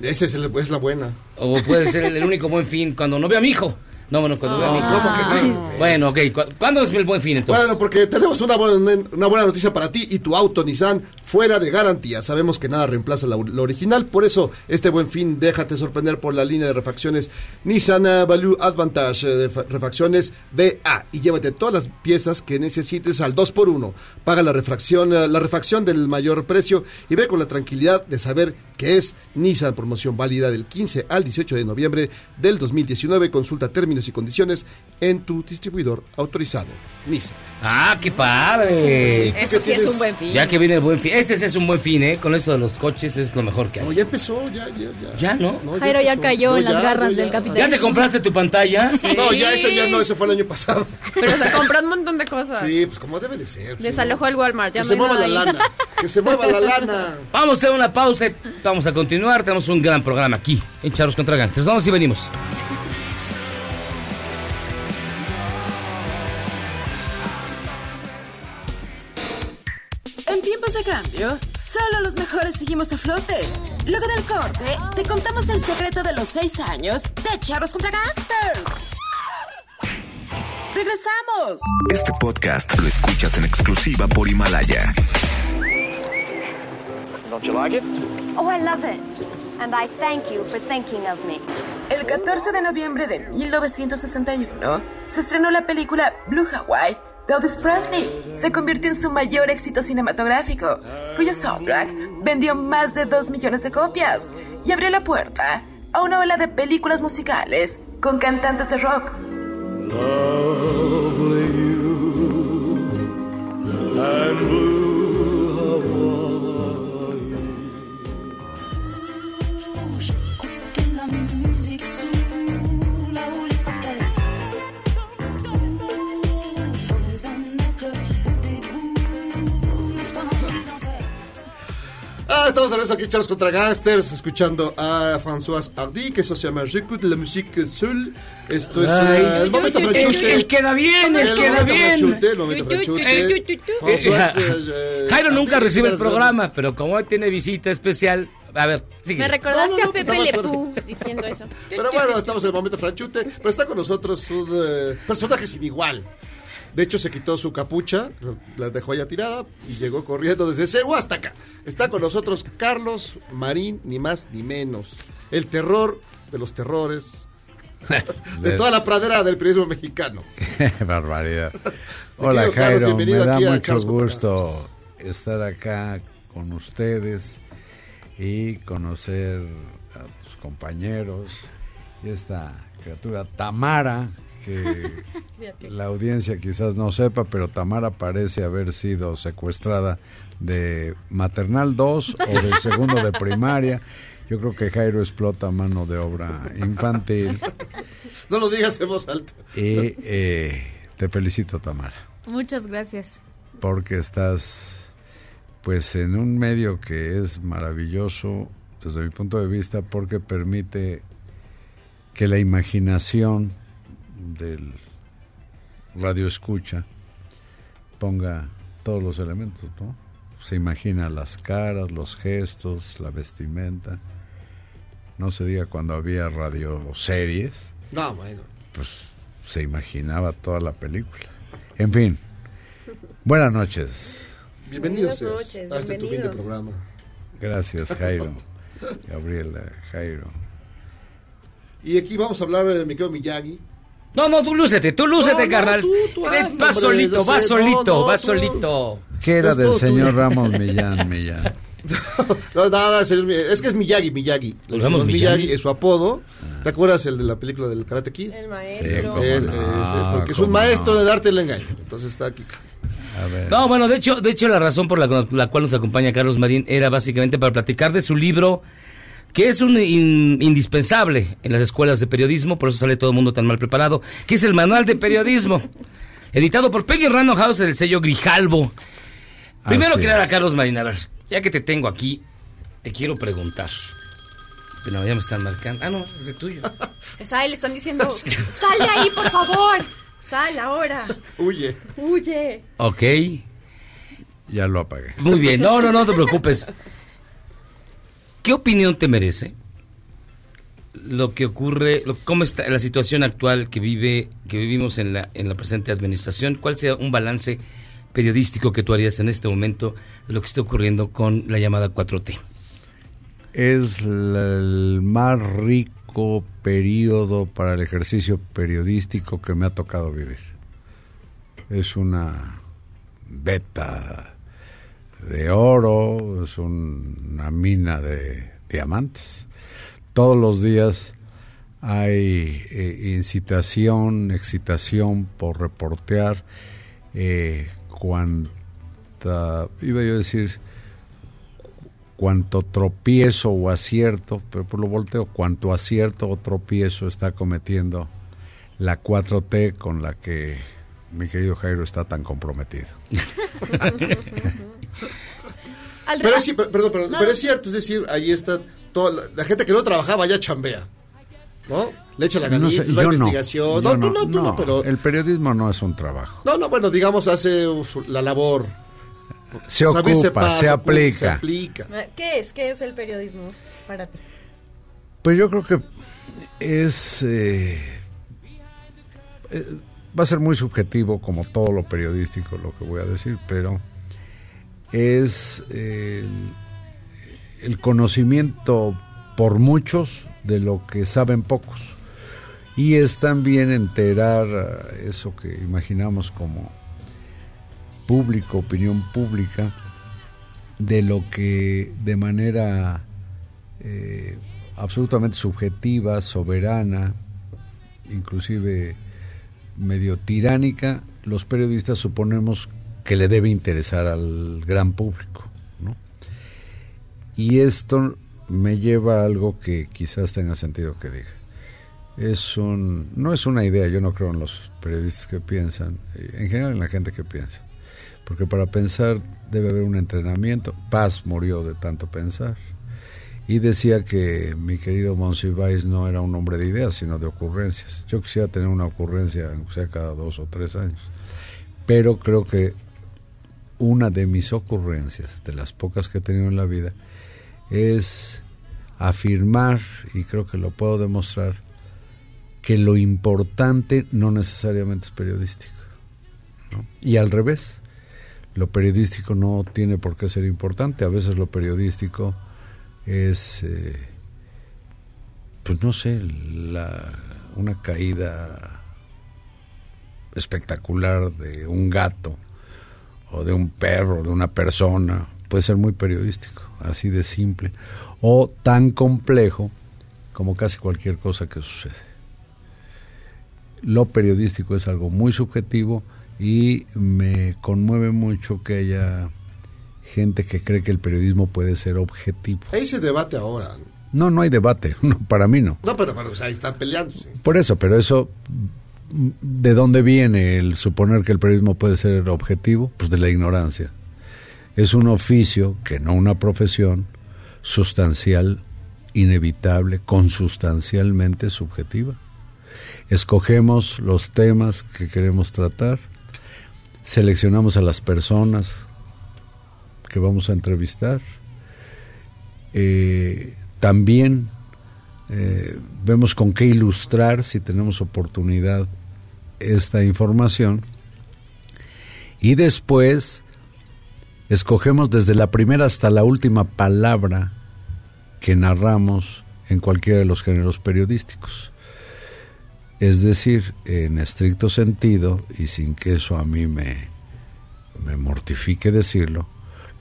Esa es la buena. O puede ser el, el único buen fin cuando no veo a mi hijo. No, bueno, cuando veo a mi hijo. ¿Cómo que no? Bueno, ok. ¿cu- ¿Cuándo es el buen fin entonces? Bueno, porque tenemos una buena, una buena noticia para ti y tu auto Nissan fuera de garantía. Sabemos que nada reemplaza la, la original, por eso este buen fin déjate sorprender por la línea de refacciones Nissan eh, Value Advantage eh, de fa- refacciones BA y llévate todas las piezas que necesites al 2x1. Paga la refracción, eh, la refacción del mayor precio y ve con la tranquilidad de saber que es Nissan promoción válida del 15 al 18 de noviembre del 2019. Consulta términos y condiciones en tu distribuidor autorizado. Nissan. Ah, qué padre. Sí, Eso sí es un buen fin. Ya que viene el buen fin. Ese sí es un buen fin, ¿eh? Con esto de los coches es lo mejor que hay. No, ya empezó, ya, ya, ya. ¿Ya no? No, Jairo ya cayó No, en las garras del capitalismo. ¿Ya te compraste tu pantalla? No, ya ese ya no, ese fue el año pasado. Pero se compró un montón de cosas. Sí, pues como debe de ser. Desalojó el Walmart. Ya Que se mueva la ahí. lana. Que se mueva la [LAUGHS] lana. Vamos a hacer una pausa. Vamos a continuar. Tenemos un gran programa aquí en Charlos contra Gangsters. Vamos y venimos. En tiempos de cambio, solo los mejores seguimos a flote. Luego del corte, te contamos el secreto de los seis años de Charros contra Gangsters. ¡Regresamos! Este podcast lo escuchas en exclusiva por Himalaya. Don't you like it? Oh, I love it. And I thank you for thinking of me. El 14 de noviembre de 1961 se estrenó la película Blue Hawaii de Elvis Presley. Se convirtió en su mayor éxito cinematográfico, cuyo soundtrack vendió más de 2 millones de copias y abrió la puerta a una ola de películas musicales con cantantes de rock. Lovely you and blue Ah, estamos de regreso aquí, Charles contra Gangsters, escuchando a François Hardy, que eso se llama J'écoute la musique seul. Esto es Ay, eh, el momento franchute. el queda bien, el queda bien. franchute, el momento franchute. Eh, Jairo nunca Hardy, recibe el programa, pero como hoy tiene visita especial, A ver, sigue. Me recordaste No, no, no, a Pepe nada más Le fuerte. Pew diciendo eso. Pero bueno, estamos en el momento franchute. Pero está con nosotros un eh, personaje sin igual. De hecho, se quitó su capucha, la dejó allá tirada y llegó corriendo desde Cegua hasta acá. Está con nosotros Carlos Marín, ni más ni menos. El terror de los terrores. [LAUGHS] de toda la pradera del periodismo mexicano. Qué [LAUGHS] barbaridad. Hola Carlos, Jairo, me bienvenido da aquí a mucho gusto estar acá con ustedes y conocer a tus compañeros y esta criatura Tamara que [LAUGHS] la audiencia quizás no sepa, pero Tamara parece haber sido secuestrada de maternal 2 o de [LAUGHS] segundo de primaria. Yo creo que Jairo explota mano de obra infantil. [LAUGHS] No lo digas en voz alta. Y eh, te felicito, Tamara, Muchas gracias. porque estás pues en un medio que es maravilloso desde mi punto de vista porque permite que la imaginación del radio escucha ponga todos los elementos, ¿no? Se imagina las caras, los gestos, la vestimenta. No se diga cuando había radioseries, No, bueno. pues se imaginaba toda la película. En fin, buenas noches. Bienvenido Buenas seas noches, a este bienvenido. programa. Gracias, Jairo. [LAUGHS] Gabriela, Jairo. Y aquí vamos a hablar de mi querido Miyagi. No, no, tú lúcete, tú lúcete, No, no, carnal. tú, tú Eh, hazlo, vas hombre, solito, vas solito, no, no, vas tú- solito. ¿Qué era Es del señor. [LAUGHS] Ramos Millán, Millán? No, nada, señor es que es Miyagi, Miyagi. Le ¿Nos vamos decimos Miyagi? Miyagi es su apodo. ¿Te acuerdas el de la película del Karate Kid? El maestro. cómo Eh, no, eh, porque es un maestro no. del arte del engaño. Entonces está aquí. A ver. No, bueno, de hecho, de hecho la razón por la, la cual nos acompaña Carlos Marín era básicamente para platicar de su libro, que es un in- indispensable en las escuelas de periodismo, por eso sale todo el mundo tan mal preparado, que es el Manual de Periodismo, [LAUGHS] editado por Peggy Random House del sello Grijalbo. Primero que nada. Carlos ver, ya que te tengo aquí, te quiero preguntar. Pero ya me están marcando. Ah, no, es el tuyo. [LAUGHS] Es a él, le están diciendo, [LAUGHS] sal de ahí, por favor. Sal ahora. Huye. Huye. Ok, Ya lo apagué. muy bien. No, no, no te preocupes. ¿Qué opinión te merece lo que ocurre, cómo está la situación actual que vive, que vivimos en la, en la presente administración? ¿Cuál sería un balance periodístico que tú harías en este momento de lo que está ocurriendo con la llamada 4T? Es el más rico periodo para el ejercicio periodístico que me ha tocado vivir. Es una beta de oro, es un- una mina de diamantes. Todos los días hay eh, incitación, excitación por reportear eh, cuanta, iba yo a decir, cuanto tropiezo o acierto, pero por lo volteo, cuanto acierto o tropiezo está cometiendo la 4T con la que mi querido Jairo está tan comprometido. [LAUGHS] Pero sí, per- perdón, perdón, No, pero no. es cierto, es decir, ahí está toda la, la gente que no trabajaba ya chambea. ¿No? Le echa la No ganita, sé, la no, investigación. yo No, tú no, tú no, pero. El periodismo no es un trabajo. No, no, bueno, digamos, hace uf, la labor. Se ocupa, pasa, se ocupa, Se aplica. aplica. ¿Qué es? ¿Qué es el periodismo para ti? Pues yo creo que es... eh, eh, va a ser muy subjetivo como todo lo periodístico lo que voy a decir, pero es el, el conocimiento por muchos de lo que saben pocos. Y es también enterar eh, eso que imaginamos como público, opinión pública, de lo que de manera eh, absolutamente subjetiva, soberana, inclusive medio tiránica, los periodistas suponemos que le debe interesar al gran público. ¿no? Y esto me lleva a algo que quizás tenga sentido que diga. Es un, no es una idea, yo no creo en los periodistas que piensan, eh, en general en la gente que piensa, porque para pensar debe haber un entrenamiento. Paz murió de tanto pensar. Y decía que mi querido Monsiváis no era un hombre de ideas, sino de ocurrencias. Yo quisiera tener una ocurrencia, sea cada dos o tres años. Pero creo que una de mis ocurrencias, de las pocas que he tenido en la vida, es afirmar, y creo que lo puedo demostrar, que lo importante no necesariamente es periodístico. Y al revés, lo periodístico no tiene por qué ser importante. A veces lo periodístico es, eh, pues no sé, la, una caída espectacular de un gato o de un perro, de una persona. Puede ser muy periodístico, así de simple. O tan complejo como casi cualquier cosa que sucede. Lo periodístico es algo muy subjetivo y me conmueve mucho que haya gente que cree que el periodismo puede ser objetivo. Ahí se debate ahora. No, no hay debate, [LAUGHS] no, para mí no. No, pero, pero o sea, ahí están peleándose. Por eso, pero eso, ¿de dónde viene el suponer que el periodismo puede ser objetivo? Pues de la ignorancia. Es un oficio, que no una profesión, sustancial, inevitable, consustancialmente subjetiva. Escogemos los temas que queremos tratar, seleccionamos a las personas que vamos a entrevistar, eh, también eh, vemos con qué ilustrar, si tenemos oportunidad, esta información. Y después escogemos desde la primera hasta la última palabra que narramos en cualquiera de los géneros periodísticos. Es decir, en estricto sentido, y sin que eso a mí me, me mortifique decirlo,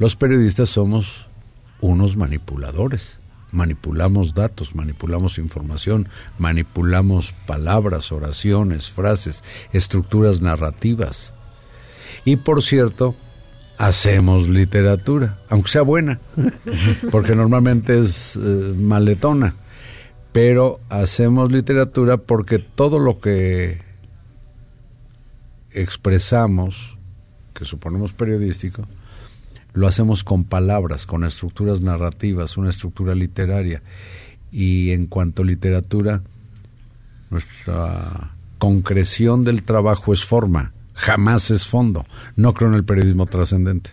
los periodistas somos unos manipuladores manipulamos datos, manipulamos información, manipulamos palabras, oraciones, frases, estructuras narrativas. Y por cierto, hacemos literatura, aunque sea buena, [LAUGHS] porque normalmente es eh, maletona, pero hacemos literatura porque todo lo que expresamos, que suponemos periodístico, lo hacemos con palabras, con estructuras narrativas, una estructura literaria. Y en cuanto a literatura, nuestra concreción del trabajo es forma, jamás es fondo. No creo en el periodismo trascendente.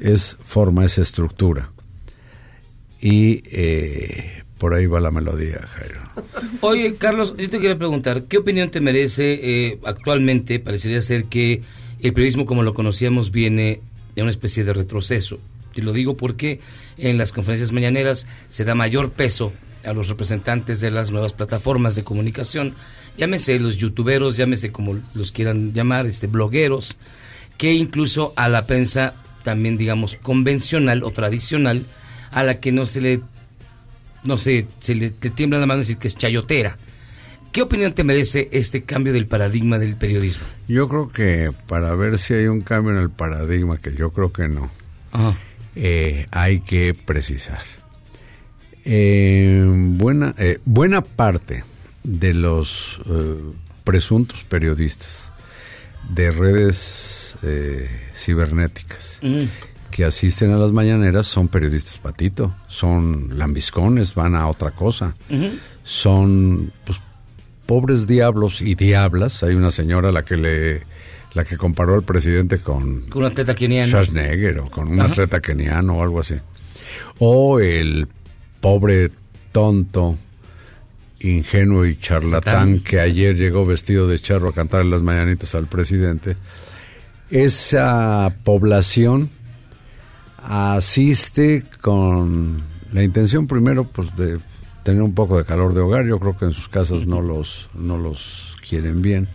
Es forma, es estructura. Y eh, por ahí va la melodía, Jairo. [LAUGHS] Oye, Carlos, yo te quería preguntar, ¿qué opinión te merece eh, actualmente? Parecería ser que el periodismo como lo conocíamos viene de una especie de retroceso. Y lo digo porque en las conferencias mañaneras se da mayor peso a los representantes de las nuevas plataformas de comunicación, llámese los youtuberos, llámese como los quieran llamar, este blogueros, que incluso a la prensa también digamos convencional o tradicional a la que no se le no sé, se le, le tiembla la mano decir que es chayotera. ¿Qué opinión te merece este cambio del paradigma del periodismo? Yo creo que para ver si hay un cambio en el paradigma, que yo creo que no, eh, hay que precisar. Eh, buena, eh, buena parte de los eh, presuntos periodistas de redes cibernéticas que asisten a las mañaneras son periodistas patito, son lambiscones, van a otra cosa, son pues, pobres diablos y diablas. Hay una señora a la que le la que comparó al presidente con Con un atleta keniano. Schwarzenegger o con un Ajá. atleta keniano o algo así. O el pobre tonto, ingenuo y charlatán que ayer llegó vestido de charro a cantar las mañanitas al presidente. Esa población asiste con la intención primero pues de tener un poco de calor de hogar. Yo creo que en sus casas no los, no los quieren bien.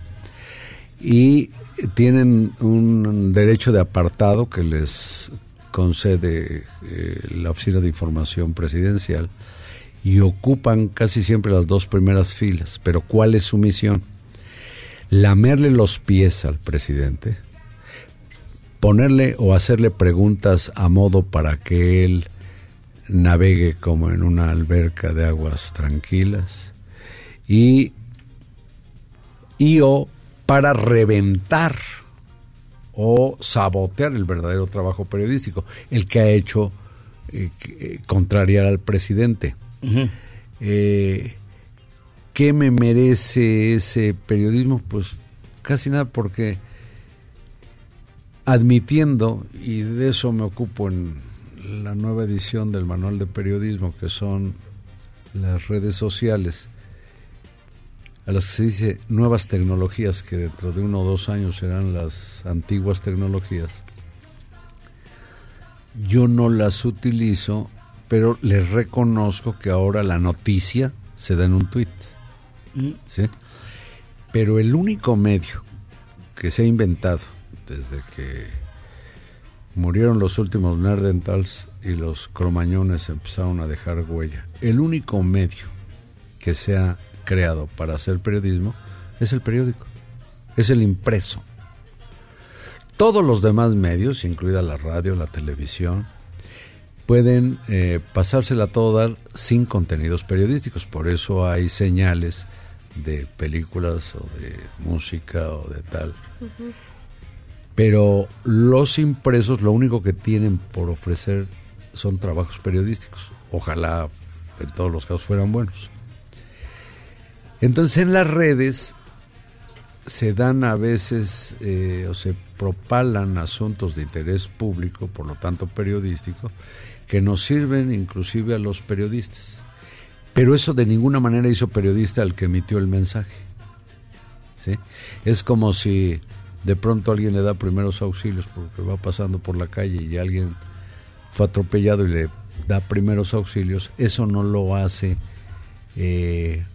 Y tienen un derecho de apartado que les concede eh, la Oficina de Información Presidencial y ocupan casi siempre las dos primeras filas. Pero ¿cuál es su misión? Lamerle los pies al presidente, ponerle o hacerle preguntas a modo para que él navegue como en una alberca de aguas tranquilas y, y o para reventar o sabotear el verdadero trabajo periodístico, el que ha hecho eh, eh, contrariar al presidente. Eh, ¿Qué me merece ese periodismo? Pues casi nada porque admitiendo, y de eso me ocupo en la nueva edición del manual de periodismo, que son las redes sociales, a las que se dice nuevas tecnologías, que dentro de uno o dos años serán las antiguas tecnologías, yo no las utilizo, pero les reconozco que ahora la noticia se da en un tweet. ¿sí? Pero el único medio que se ha inventado desde que murieron los últimos Nerdentals y los cromañones empezaron a dejar huella, el único medio que se ha creado para hacer periodismo es el periódico, es el impreso. Todos los demás medios, incluida la radio, la televisión, pueden eh, pasársela a todo dar sin contenidos periodísticos. Por eso hay señales de películas o de música o de tal. Pero los impresos lo único que tienen por ofrecer son trabajos periodísticos. Ojalá en todos los casos fueran buenos. Entonces en las redes se dan a veces eh, o se propalan asuntos de interés público, por lo tanto periodístico, que nos sirven inclusive a los periodistas. Pero eso de ninguna manera hizo periodista al que emitió el mensaje. ¿sí? Es como si de pronto alguien le da primeros auxilios porque va pasando por la calle y alguien fue atropellado y le da primeros auxilios. Eso no lo hace, eh,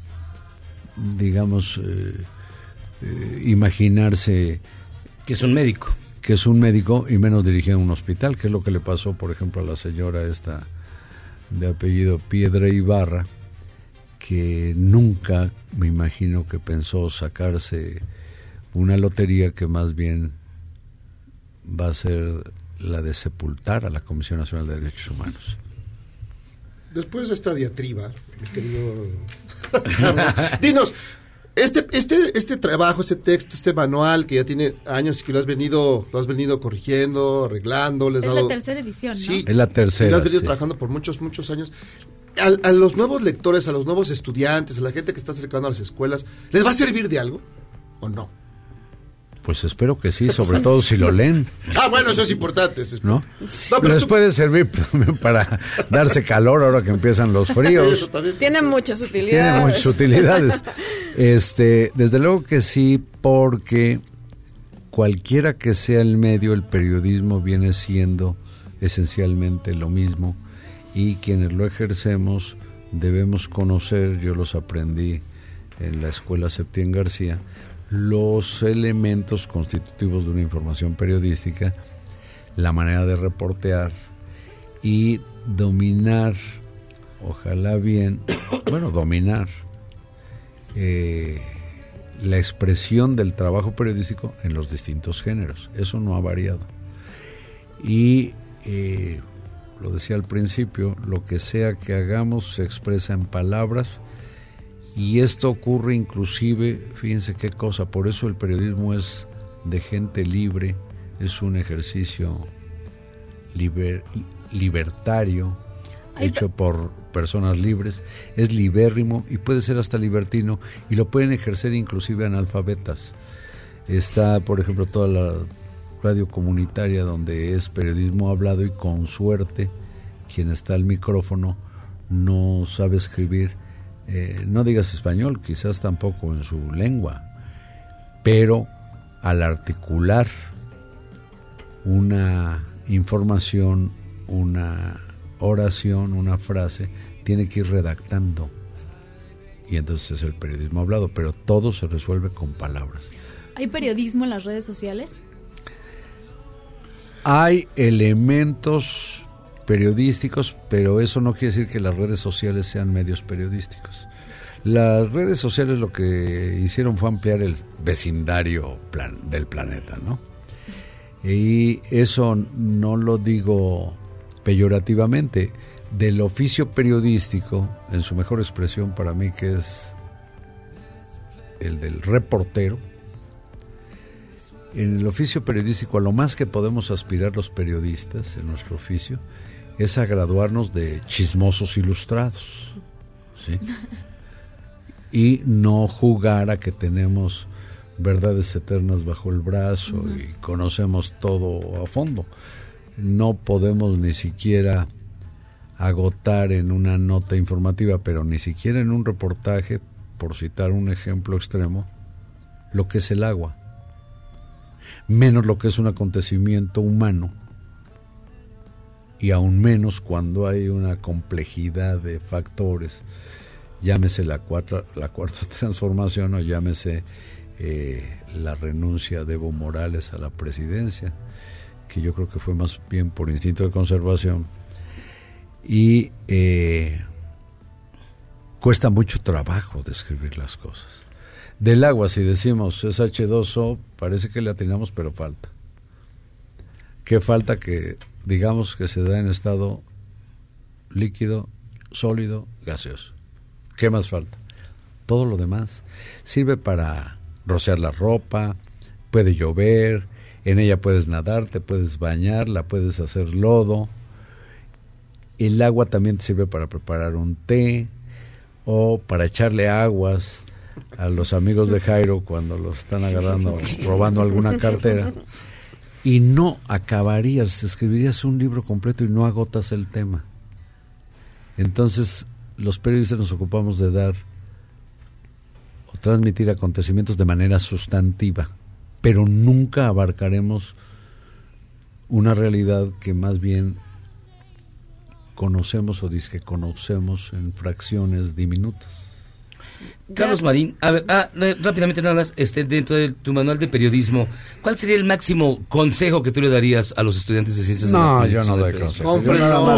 digamos, eh, eh, imaginarse que es un médico. Que es un médico y menos dirigido a un hospital, que es lo que le pasó, por ejemplo, a la señora esta de apellido Piedra Ibarra, que nunca me imagino que pensó sacarse una lotería que más bien va a ser la de sepultar a la Comisión Nacional de Derechos Humanos. Después de esta diatriba, mi querido dinos, este, este, este trabajo, este texto, este manual que ya tiene años y que lo has venido, lo has venido corrigiendo, arreglando, les Es dado... la tercera edición, ¿no? Sí, Es la tercera, y lo has venido sí. trabajando por muchos, muchos años. A, a los nuevos lectores, a los nuevos estudiantes, a la gente que está acercando a las escuelas, ¿les va a servir de algo o no? Pues espero que sí, sobre todo si lo leen, [LAUGHS] Ah, bueno, eso es importante. eso es- ¿no? No, pero Les tú- puede servir también para darse calor ahora que empiezan los Sí, fríos. eso también. Tiene muchas Tiene utilidades. muchas utilidades. [LAUGHS] Este, desde luego que sí, porque cualquiera que sea el medio, el periodismo viene siendo esencialmente lo mismo y quienes lo ejercemos debemos conocer, yo los aprendí en la escuela Septién García, los elementos constitutivos de una información periodística, la manera de reportear y dominar, ojalá bien, [COUGHS] bueno, dominar eh, la expresión del trabajo periodístico en los distintos géneros. Eso no ha variado. Y eh, lo decía al principio, lo que sea que hagamos se expresa en palabras y esto ocurre inclusive, fíjense qué cosa, por eso el periodismo es de gente libre, es un ejercicio liber- libertario, hecho por personas libres, es libérrimo y puede ser hasta libertino y lo pueden ejercer inclusive analfabetas. Está, por ejemplo, toda la radio comunitaria donde es periodismo hablado y con suerte quien está al micrófono no sabe escribir, eh, no digas español, quizás tampoco en su lengua, pero al articular una información, una oración, una frase, tiene que ir redactando. Y entonces es el periodismo hablado, pero todo se resuelve con palabras. ¿Hay periodismo en las redes sociales? Hay elementos periodísticos, pero eso no quiere decir que las redes sociales sean medios periodísticos. Las redes sociales lo que hicieron fue ampliar el vecindario plan- del planeta, ¿no? Y eso no lo digo peyorativamente. Del oficio periodístico, en su mejor expresión para mí, que es el del reportero, en el oficio periodístico a lo más que podemos aspirar los periodistas en nuestro oficio es a graduarnos de chismosos ilustrados. ¿sí? [LAUGHS] Y no jugar a que tenemos verdades eternas bajo el brazo y conocemos todo a fondo. no podemos ni siquiera agotar en una nota informativa, pero ni siquiera en un reportaje, por citar un ejemplo extremo, lo que es el agua, menos lo que es un acontecimiento humano, y aún menos cuando hay una complejidad de factores, llámese la, cuarta la cuarta [LAUGHS] transformación o llámese eh, la renuncia de Evo Morales a la presidencia, que yo creo que fue más bien por instinto de conservación, y eh, cuesta mucho trabajo describir las cosas. Del agua, si decimos es H2O, parece que le atinamos, pero falta. ¿Qué falta que digamos que se da en estado líquido, sólido, gaseoso? ¿Qué más falta? Todo lo demás sirve para rociar la ropa, puede llover, en ella puedes nadar, te puedes bañar, la puedes hacer lodo. El agua también te sirve para preparar un té o para echarle aguas a los amigos de Jairo cuando los están agarrando, robando alguna cartera. Y no acabarías, escribirías un libro completo y no agotas el tema. Entonces, los periodistas nos ocupamos de dar o transmitir acontecimientos de manera sustantiva, pero nunca abarcaremos una realidad que más bien conocemos o dice que conocemos en fracciones diminutas. Carlos Marín, a ver, ah, rápidamente nada más, este, dentro de tu manual de periodismo, ¿cuál sería el máximo consejo que tú le darías a los estudiantes de ciencias de la No, yo no doy. Yo más- Uno,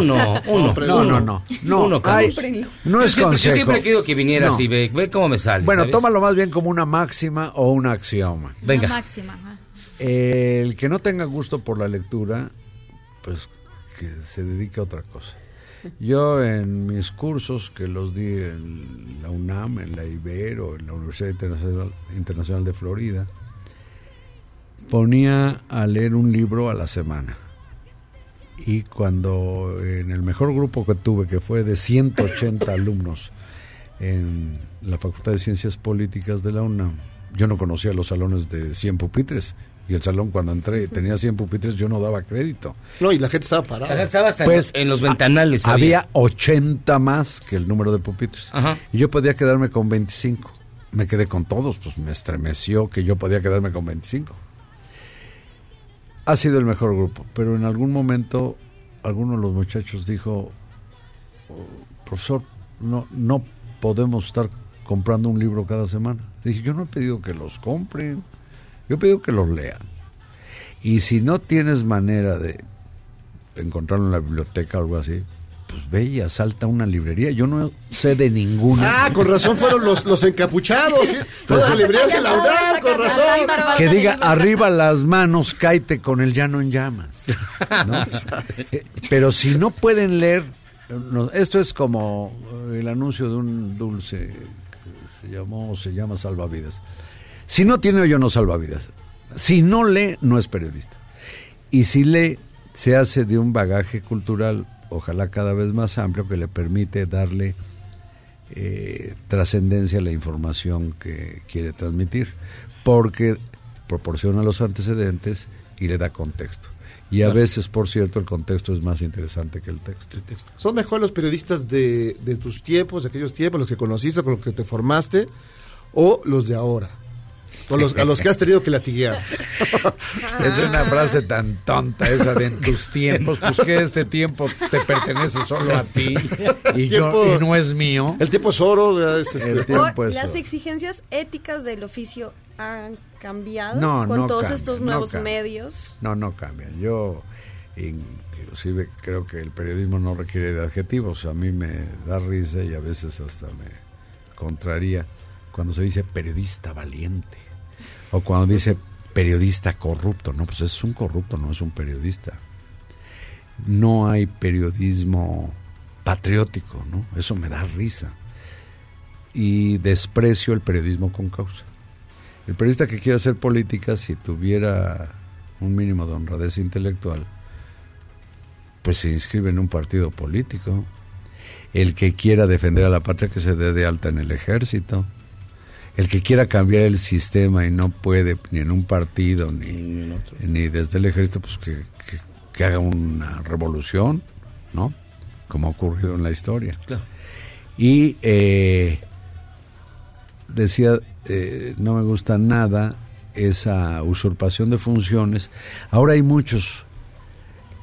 uno, uno. No, no, no. No, [LAUGHS] Uno, Carlos. no Yo es siempre- consejo. Yo siempre he querido que vinieras No. y ve, ve cómo me sale. Bueno, ¿sabes? tómalo más bien como una máxima o un axioma. La máxima. ajá. El que no tenga gusto por la lectura, pues que se dedique a otra cosa. Yo en mis cursos que los di en la UNAM, en la Ibero, en la Universidad Internacional, de Florida, ponía a leer un libro a la semana. Y cuando en el mejor grupo que tuve, que fue de 180 alumnos en la Facultad de Ciencias Políticas de la UNAM, yo no conocía los salones de 100 pupitres. Y el salón cuando entré tenía 100 pupitres, yo no daba crédito. No, y la gente estaba parada. Ajá, estabas en, Pues, en los ventanales. Había 80 más que el número de pupitres. Ajá. Y yo podía quedarme con 25. Me quedé con todos, pues me estremeció que yo podía quedarme con 25. Ha sido el mejor grupo, pero en algún momento alguno de los muchachos dijo, "Oh, profesor, no, no podemos estar comprando un libro cada semana. Dije, yo no he pedido que los compren, yo he pedido que los lean. Y si no tienes manera de encontrarlo en la biblioteca o algo así, pues ve y asalta una librería. Yo no sé de ninguna. Ah, con razón fueron los, los encapuchados. [LAUGHS] ¿sí? Fue Pues la sí. librería de la UNAM, con razón. que diga arriba las manos, cáete con el llano en llamas. ¿no? [LAUGHS] Eh, Pero si no pueden leer, no, esto es como eh, el anuncio de un dulce que se llamó, se llama salvavidas. Si no tiene hoyo no salvavidas. Si no lee, no es periodista. Y si lee, se hace de un bagaje cultural, ojalá cada vez más amplio, que le permite darle eh, trascendencia a la información que quiere transmitir, porque proporciona los antecedentes y le da contexto. Y a Claro. veces, por cierto, el contexto es más interesante que el texto. ¿Son mejor los periodistas de, de tus tiempos, de aquellos tiempos, los que conociste, con los que te formaste, o los de ahora? Con los, a los que has tenido que latiguear. [LAUGHS] Es una frase tan tonta esa de en tus tiempos, pues que este tiempo te pertenece solo a ti y, yo, y no es mío. El tiempo es oro. es este- El tiempo es las oro. exigencias éticas del oficio han cambiado No, con no todos cambian, estos no nuevos medios. No, no cambian. Yo inclusive creo que el periodismo no requiere de adjetivos. A mí me da risa y a veces hasta me contraría cuando se dice periodista valiente o cuando dice periodista corrupto. No, pues es un corrupto, no es un periodista. No hay periodismo patriótico, ¿no? Eso me da risa. Y desprecio el periodismo con causa. El periodista que quiera hacer política, si tuviera un mínimo de honradez intelectual, pues se inscribe en un partido político. El que quiera defender a la patria, que se dé de alta en el ejército. El que quiera cambiar el sistema y no puede ni en un partido ni, ni desde el ejército, pues que, que- que haga una revolución, ¿no? Como ha ocurrido en la historia. Claro. Y eh, decía, eh, no me gusta nada esa usurpación de funciones. Ahora hay muchos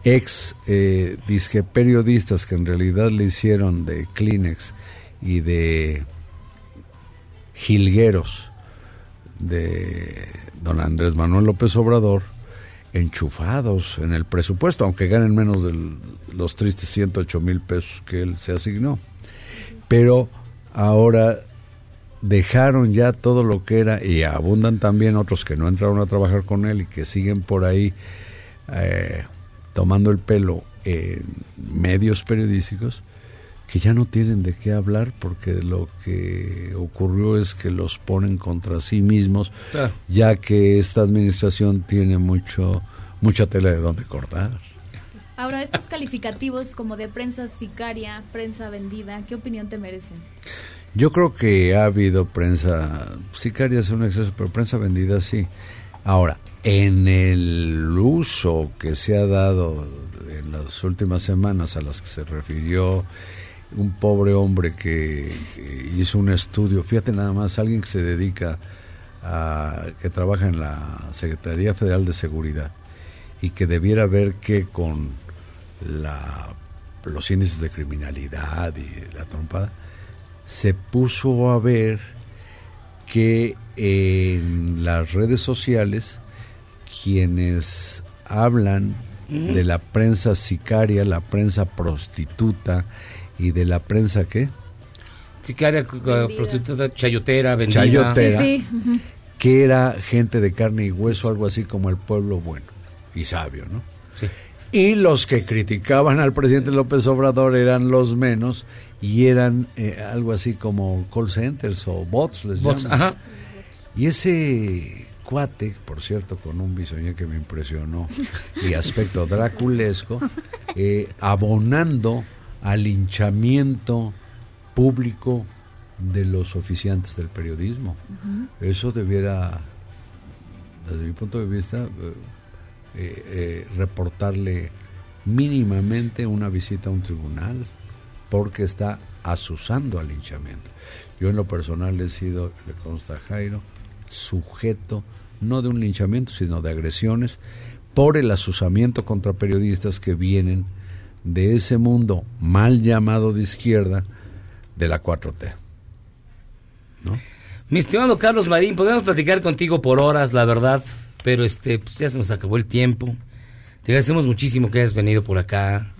ex eh, disque periodistas que en realidad le hicieron de Kleenex y de jilgueros de don Andrés Manuel López Obrador enchufados en el presupuesto, aunque ganen menos de los tristes 108 mil pesos que él se asignó. Pero ahora dejaron ya todo lo que era y abundan también otros que no entraron a trabajar con él y que siguen por ahí eh, tomando el pelo en medios periodísticos que ya no tienen de qué hablar porque lo que ocurrió es que los ponen contra sí mismos Claro. ya que esta administración tiene mucho mucha tela de donde cortar. Ahora, estos calificativos como de prensa sicaria, prensa vendida, ¿qué opinión te merecen? Yo creo que ha habido prensa sicaria es un exceso, pero prensa vendida sí. Ahora, en el uso que se ha dado en las últimas semanas a las que se refirió un pobre hombre que, hizo un estudio, fíjate nada más, alguien que se dedica a, que trabaja en la Secretaría Federal de Seguridad y que debiera ver que con la, los índices de criminalidad y la trompada, se puso a ver que en las redes sociales quienes hablan de la prensa sicaria, la prensa prostituta y de la prensa qué? Sicaria, cu- prostituta, chayotera, vendida. Chayotera, que era gente de carne y hueso, algo así como el pueblo bueno y sabio, ¿no? Y los que criticaban al presidente López Obrador eran los menos y eran eh, algo así como call centers o bots, les Bots, llaman. ajá. Y ese cuate, por cierto, con un bisoñé que me impresionó y aspecto draculesco, [LAUGHS] eh, abonando al linchamiento público de los oficiantes del periodismo. Eso debiera, desde mi punto de vista, eh, eh, eh, reportarle mínimamente una visita a un tribunal, porque está asusando al linchamiento. Yo en lo personal he sido, le consta a Jairo, sujeto no de un linchamiento, sino de agresiones por el asusamiento contra periodistas que vienen de ese mundo mal llamado de izquierda de la 4T. Mi estimado Carlos Marín, podemos platicar contigo por horas, la verdad, pero este, pues ya se nos acabó el tiempo. Te agradecemos muchísimo que hayas venido por acá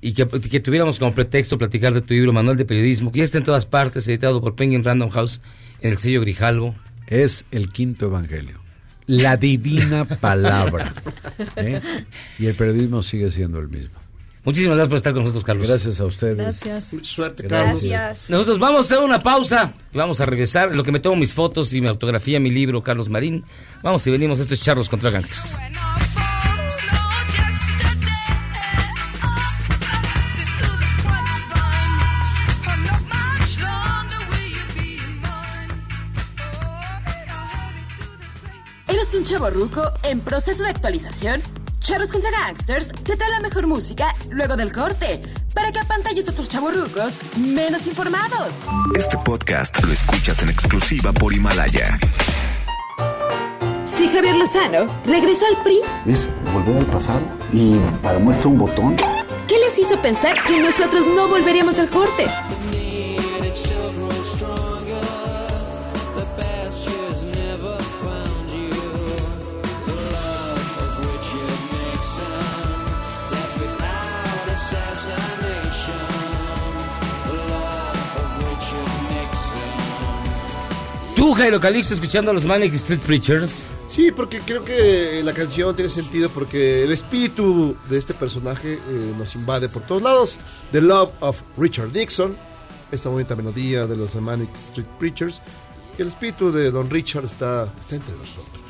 y que, que tuviéramos como pretexto platicar de tu libro Manual de Periodismo, que ya está en todas partes, editado por Penguin Random House en el sello Grijalvo. Es el quinto evangelio. La divina palabra. ¿eh? Y el periodismo sigue siendo el mismo. Muchísimas gracias por estar con nosotros, Carlos. Gracias a ustedes. Gracias. Mucha suerte, Carlos. Gracias. Nosotros vamos a hacer una pausa y vamos a regresar. Lo que me tomo mis fotos y me autografía mi libro, Carlos Marín. Vamos y venimos. Esto es Charlos contra Gangsters. ¿Eres un chavo ruco en proceso de actualización? Charros contra Gangsters te trae la mejor música luego del corte para que apantalles a otros chavorrucos menos informados. Este podcast lo escuchas en exclusiva por Himalaya. Si Javier Lozano regresó al PRI, Es volver al pasado y para muestra un botón. ¿qué les hizo pensar que nosotros no volveríamos al corte? Tú, Jairo Calixto, escuchando a los Manic Street Preachers. Sí, porque creo que la canción tiene sentido porque el espíritu de este personaje eh, nos invade por todos lados. The Love of Richard Nixon, esta bonita melodía de los Manic Street Preachers. Y el espíritu de Don Richard está, está entre nosotros.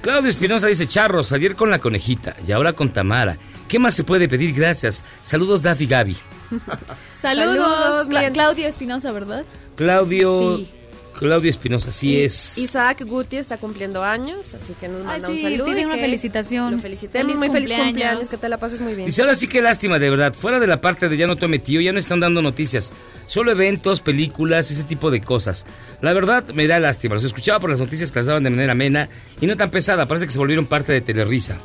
Claudio Espinosa dice, Charros, ayer con la conejita y ahora con Tamara. ¿Qué más se puede pedir? Gracias. Saludos, Daffy Gaby. [LAUGHS] Saludos, Saludos, Cla-. Claudio Espinosa, ¿verdad? Claudio, Sí. Claudio Espinosa, así Y es. Isaac Guti está cumpliendo años, así que nos manda sí, un saludo. pide y una que felicitación. Lo felicitemos. Muy feliz cumpleaños. que te la pases muy bien. Dice, ahora sí que lástima, de verdad. Fuera de la parte de ya no tome tío, ya no están dando noticias. Solo eventos, películas, ese tipo de cosas. La verdad, me da lástima. Los escuchaba por las noticias que las daban de manera amena y no tan pesada. Parece que se volvieron parte de Telerisa.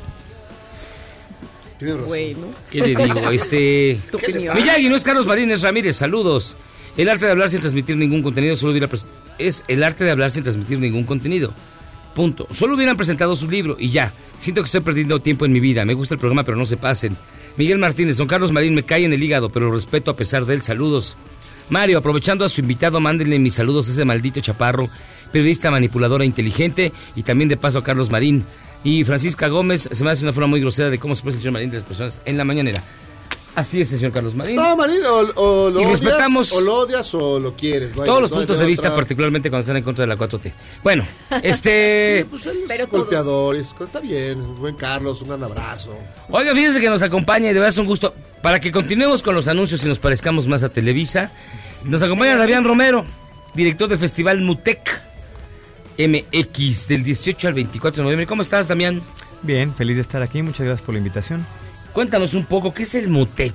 Tienes razón. Bueno. ¿Qué le digo? [LAUGHS] Este... Tu opinión. Miyagi, no es Carlos Marínez Ramírez, saludos. El arte de hablar sin transmitir ningún contenido solo hubiera es el arte de hablar sin transmitir ningún contenido. Punto. Solo hubieran presentado su libro y ya. Siento que estoy perdiendo tiempo en mi vida. Me gusta el programa, pero no se pasen. Miguel Martínez, don Carlos Marín, me cae en el hígado, pero lo respeto a pesar de él. Saludos. Mario, aprovechando a su invitado, mándenle mis saludos a ese maldito chaparro, periodista manipuladora inteligente, y también de paso a Carlos Marín. Y Francisca Gómez, se me hace una forma muy grosera de cómo se expresa el señor Marín de las personas en la mañanera. Así es, señor Carlos Marín. No, Marín, o, o lo Y odias, respetamos- o lo odias o lo quieres. Todos los no puntos de vista, otra. particularmente cuando están en contra de la 4T. Bueno, [LAUGHS] este... Sí, pues él es golpeador, es- está bien. Buen Carlos, un gran abrazo. Oiga, fíjense que nos acompaña y de verdad es un gusto. Para que continuemos con los anuncios y nos parezcamos más a Televisa, nos acompaña Damián Romero, director del Festival Mutec MX del 18 al 24 de noviembre. ¿Cómo estás, Damián? Bien, feliz de estar aquí. Muchas gracias por la invitación. Cuéntanos un poco, ¿qué es el Mutec?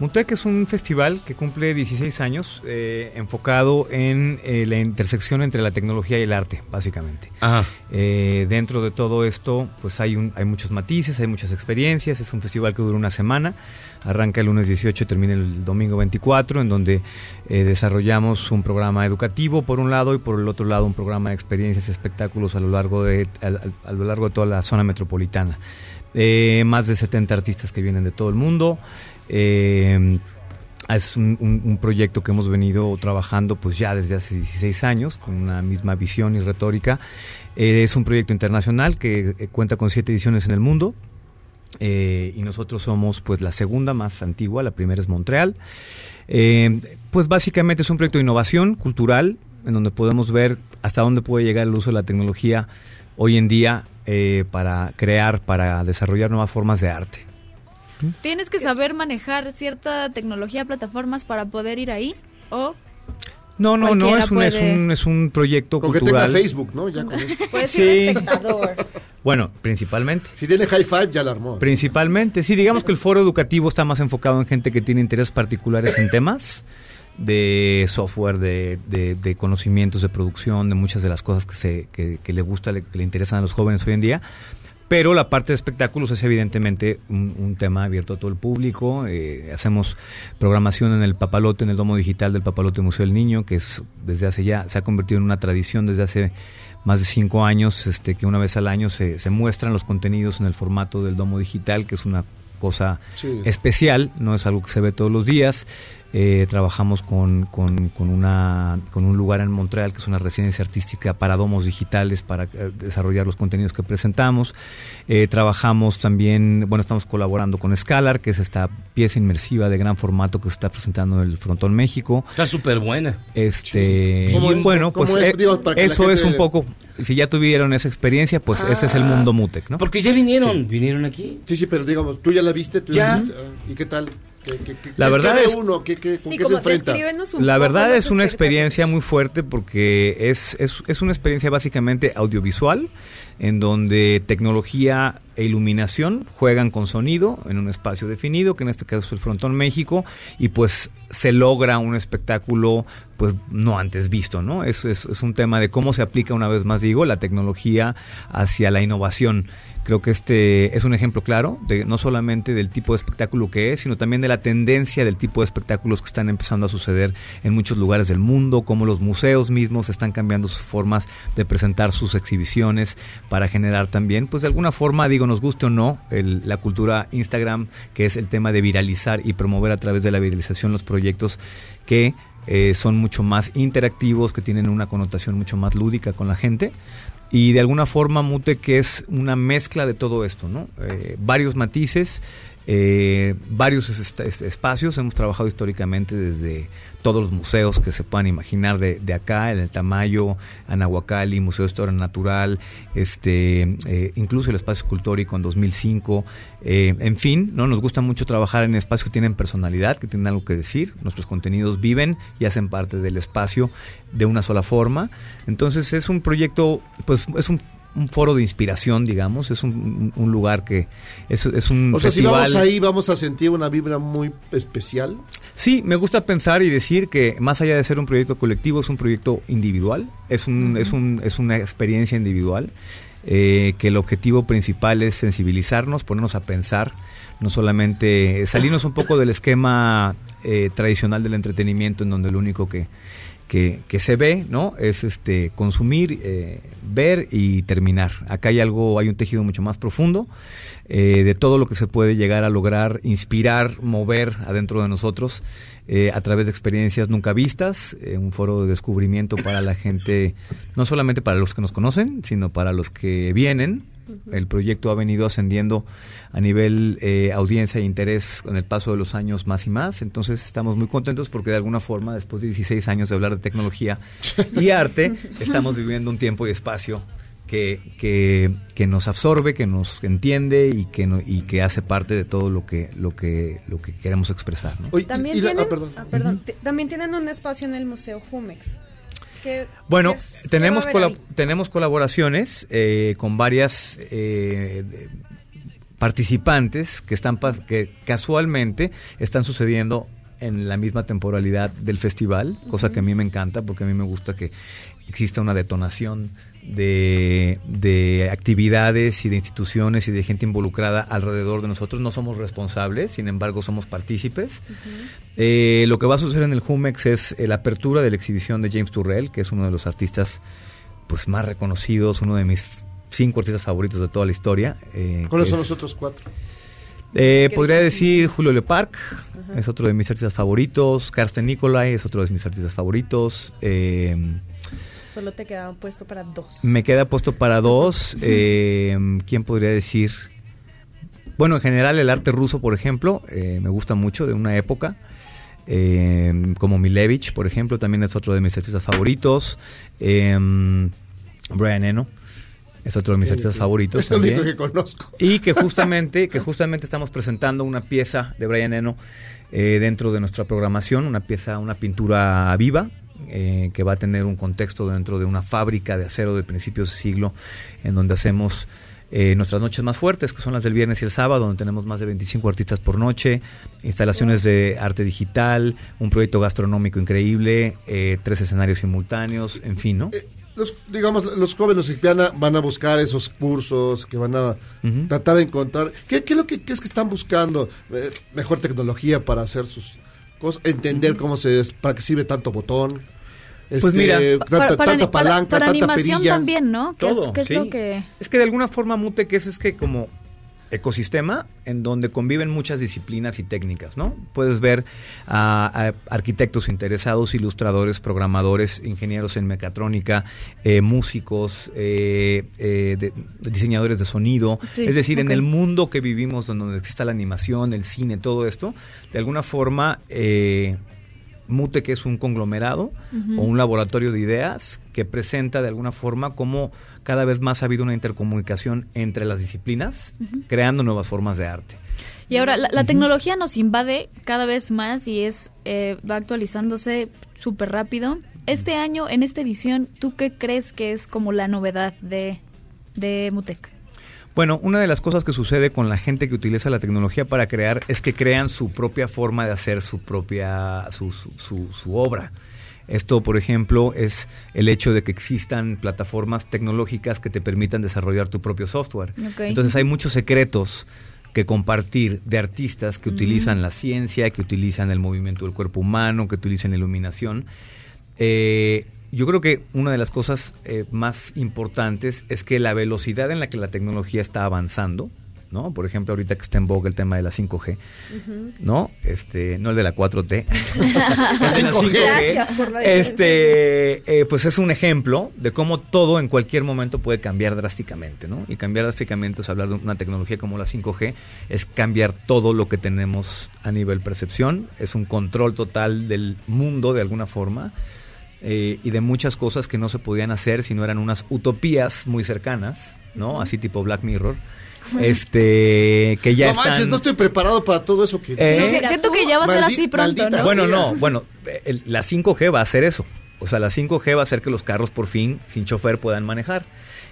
Mutec es un festival que cumple 16 años eh, enfocado en eh, la intersección entre la tecnología y el arte, básicamente. Ajá. Eh, dentro de todo esto, pues hay, un, hay muchos matices, hay muchas experiencias. Es un festival que dura una semana. Arranca el lunes 18 y termina el domingo 24, en donde desarrollamos un programa educativo por un lado y por el otro lado un programa de experiencias y espectáculos a lo largo de, a, a- a lo largo de toda la zona metropolitana. Eh, más de 70 artistas que vienen de todo el mundo. Eh, es un, proyecto que hemos venido trabajando pues ya desde hace 16 años con una misma visión y retórica. Eh, es un proyecto internacional que cuenta con siete ediciones en el mundo. Y nosotros somos pues la segunda más antigua, la primera es Montreal. Pues básicamente es un proyecto de innovación cultural en donde podemos ver hasta dónde puede llegar el uso de la tecnología hoy en día eh, para crear, para desarrollar nuevas formas de arte. Tienes que saber manejar cierta tecnología, plataformas para poder ir ahí. O No, no, no, es un, es, un, es un proyecto Con que cultural. tenga Facebook, ¿no? Ya con eso. Puedes Sí. ser espectador. [LAUGHS] Bueno, principalmente. Si tiene high five, ya la armó. Principalmente, sí, digamos que el foro educativo está más enfocado en gente que tiene intereses particulares en temas de software, de, de- de conocimientos de producción, de muchas de las cosas que, se, que, que le gusta, le- que le interesan a los jóvenes hoy en día. Pero la parte de espectáculos es evidentemente un, un tema abierto a todo el público. Eh, hacemos programación en el Papalote, en el Domo Digital del Papalote Museo del Niño, que es desde hace ya, se ha convertido en una tradición desde hace más de cinco años, este, que una vez al año se, se muestran los contenidos en el formato del Domo Digital, que es una cosa Sí. especial, no es algo que se ve todos los días. Eh, trabajamos con, con, con una, con un lugar en Montreal que es una residencia artística para domos digitales para eh, desarrollar los contenidos que presentamos. Eh, trabajamos también, bueno, estamos colaborando con Scalar, que es esta pieza inmersiva de gran formato que se está presentando en el Frontón México. Está súper buena. Este, ¿Cómo y bueno, ¿Cómo pues es? eh, Digo, para que la eso es un poco, si ya tuvieron esa experiencia, pues ese es el mundo Mutec, ¿no? Porque ya vinieron, vinieron aquí. Sí, sí, pero digamos, tú ya la viste, tú Ya. la viste, ah, ¿y qué tal? ¿Qué, qué- qué- La qué verdad ve es- uno? ¿Qué, qué, ¿Con Sí, qué se como enfrenta? descríbenos un La verdad es una experiencia muy fuerte porque es, es, es una experiencia básicamente audiovisual en donde tecnología e iluminación juegan con sonido en un espacio definido, que en este caso es el Frontón México, y pues se logra un espectáculo pues no antes visto, ¿no? Es, es, es un tema de cómo se aplica, una vez más digo, la tecnología hacia la innovación. Creo que este es un ejemplo claro de no solamente del tipo de espectáculo que es, sino también de la tendencia del tipo de espectáculos que están empezando a suceder en muchos lugares del mundo, como los museos mismos están cambiando sus formas de presentar sus exhibiciones para generar también, pues de alguna forma, digo, nos guste o no, el- la cultura Instagram, que es el tema de viralizar y promover a través de la viralización los proyectos que eh, son mucho más interactivos, que tienen una connotación mucho más lúdica con la gente. Y de alguna forma Mute que es una mezcla de todo esto, ¿no? Eh, varios matices, eh, varios es- es- espacios. Hemos trabajado históricamente desde todos los museos que se puedan imaginar de, de acá, en el Tamayo, Anahuacalli, Museo de Historia Natural, este, eh, incluso el espacio escultórico en 2005. eh, en fin, no nos gusta mucho trabajar en espacios que tienen personalidad, que tienen algo que decir. Nuestros contenidos viven y hacen parte del espacio de una sola forma. Entonces es un proyecto, pues es un, un foro de inspiración, digamos. Es un, un lugar que es, es un O sea, si vamos ahí, vamos a sentir una vibra muy especial. Sí, me gusta pensar y decir que más allá de ser un proyecto colectivo, es un proyecto individual, es, un, es, un, es una experiencia individual, eh, que el objetivo principal es sensibilizarnos, ponernos a pensar, no solamente salirnos un poco del esquema eh, tradicional del entretenimiento, en donde lo único que, que, que se ve, ¿no? Es este consumir, eh, ver y terminar. Acá hay algo, hay un tejido mucho más profundo eh, de todo lo que se puede llegar a lograr, inspirar, mover adentro de nosotros eh, a través de experiencias nunca vistas, eh, un foro de descubrimiento para la gente, no solamente para los que nos conocen, sino para los que vienen. El proyecto ha venido ascendiendo a nivel eh, audiencia e interés con el paso de los años más y más. Entonces estamos muy contentos porque de alguna forma, después de 16 años de hablar de tecnología y arte, [LAUGHS] estamos viviendo un tiempo y espacio que, que, que nos absorbe, que nos entiende y que, no- y que hace parte de todo lo que, lo que, lo que queremos expresar. ¿no? También, y la- tienen, ah, perdón. ah, perdón, también tienen un espacio en el Museo Jumex. que- Bueno, que es- tenemos, ¿qué va a haber colab- ahí? tenemos colaboraciones eh, con varias eh, de- participantes que están pa- que casualmente están sucediendo en la misma temporalidad del festival, cosa que a mí me encanta porque a mí me gusta que exista una detonación de, de actividades y de instituciones y de gente involucrada alrededor de nosotros. No somos responsables, sin embargo somos partícipes. Eh, lo que va a suceder en el Jumex es eh, la apertura de la exhibición de James Turrell, que es uno de los artistas pues más reconocidos, uno de mis cinco artistas favoritos de toda la historia. eh, ¿Cuáles son es- los otros cuatro? eh, ¿Qué podría decir Julio Leparc, es otro de mis artistas favoritos. Carsten Nicolai es otro de mis artistas favoritos. Eh, Solo te queda puesto para dos. me queda puesto para dos. [LAUGHS] Eh, ¿Quién podría decir? Bueno, en general el arte ruso, por ejemplo, eh, me gusta mucho de una época. Eh, como Milevich, por ejemplo, también es otro de mis artistas favoritos. Eh, Brian Eno es otro de mis Sí, artistas sí. favoritos. Es [LAUGHS] el único también. que conozco. Y que justamente, que justamente estamos presentando una pieza de Brian Eno eh, dentro de nuestra programación, una pieza, una pintura viva, eh, que va a tener un contexto dentro de una fábrica de acero de principios de siglo, en donde hacemos eh, nuestras noches más fuertes, que son las del viernes y el sábado, donde tenemos más de 25 artistas por noche, instalaciones de arte digital, un proyecto gastronómico increíble, eh, tres escenarios simultáneos, en fin, ¿no? Los, digamos, los jóvenes van a, van a buscar esos cursos, que van a tratar de encontrar. ¿Qué, qué es lo que crees que están buscando? Eh, mejor tecnología para hacer sus entender cómo se, para qué sirve tanto botón. Pues este, mira, tanta, para, tanta para- palanca, para tanta animación perilla. también, ¿no? Todo, es, que es sí. lo que... Es que de alguna forma Mute que es, es que como ecosistema en donde conviven muchas disciplinas y técnicas, ¿no? Puedes ver a, a arquitectos interesados, ilustradores, programadores, ingenieros en mecatrónica, eh, músicos, eh, eh, de- de diseñadores de sonido, Sí, es decir, en el mundo que vivimos, donde existe la animación, el cine, todo esto, de alguna forma Mute, que es un conglomerado o un laboratorio de ideas que presenta de alguna forma cómo cada vez más ha habido una intercomunicación entre las disciplinas, creando nuevas formas de arte. Y ahora la, la tecnología nos invade cada vez más y es eh, va actualizándose súper rápido. Este año, en esta edición, ¿tú qué crees que es como la novedad de, de Mutec? Bueno, una de las cosas que sucede con la gente que utiliza la tecnología para crear es que crean su propia forma de hacer su propia su, su, su- su obra. Esto, por ejemplo, es el hecho de que existan plataformas tecnológicas que te permitan desarrollar tu propio software. Entonces hay muchos secretos que compartir de artistas que utilizan la ciencia, que utilizan el movimiento del cuerpo humano, que utilizan la iluminación. Eh, yo creo que una de las cosas eh, más importantes es que la velocidad en la que la tecnología está avanzando, ¿no? Por ejemplo, ahorita que está en boga el tema de la 5G, ¿no? Este, no el de la 4T. [LAUGHS] [LAUGHS] El de la 5G. Gracias por la Este, eh, pues es un ejemplo de cómo todo en cualquier momento puede cambiar drásticamente, ¿no? Y cambiar drásticamente es hablar de una tecnología como la 5G, es cambiar todo lo que tenemos a nivel percepción, es un control total del mundo de alguna forma. eh, y de muchas cosas que no se podían hacer si no eran unas utopías muy cercanas, ¿no? Así tipo Black Mirror. Este, que ya no están... manches, no estoy preparado para todo eso que Eh, Sí, siento que ya va a ser Maldi- así pronto, ¿no? Bueno, no, bueno, el- la 5G va a hacer eso. O sea, la 5G va a hacer que los carros por fin, sin chofer, puedan manejar.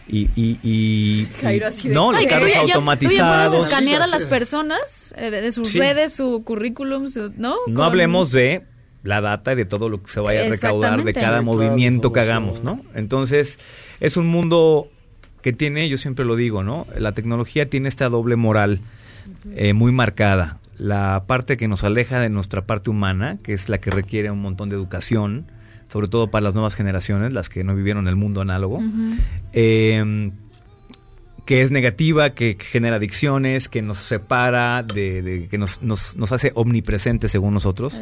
Y, y, y- Jairo y- así de- no, los Ay, carros tú ya- tú ya automatizados. puedes escanear a las personas eh, de sus Sí. redes, su currículum, su- ¿no? No Con- hablemos de la data y de todo lo que se vaya a recaudar de cada movimiento que hagamos, ¿no? Entonces, es un mundo que tiene, yo siempre lo digo, ¿no? La tecnología tiene esta doble moral eh, muy marcada. La parte que nos aleja de nuestra parte humana, que es la que requiere un montón de educación, sobre todo para las nuevas generaciones, las que no vivieron el mundo análogo. Eh, que es negativa, que genera adicciones, que nos separa, de, de- que nos, nos, nos hace omnipresentes según nosotros.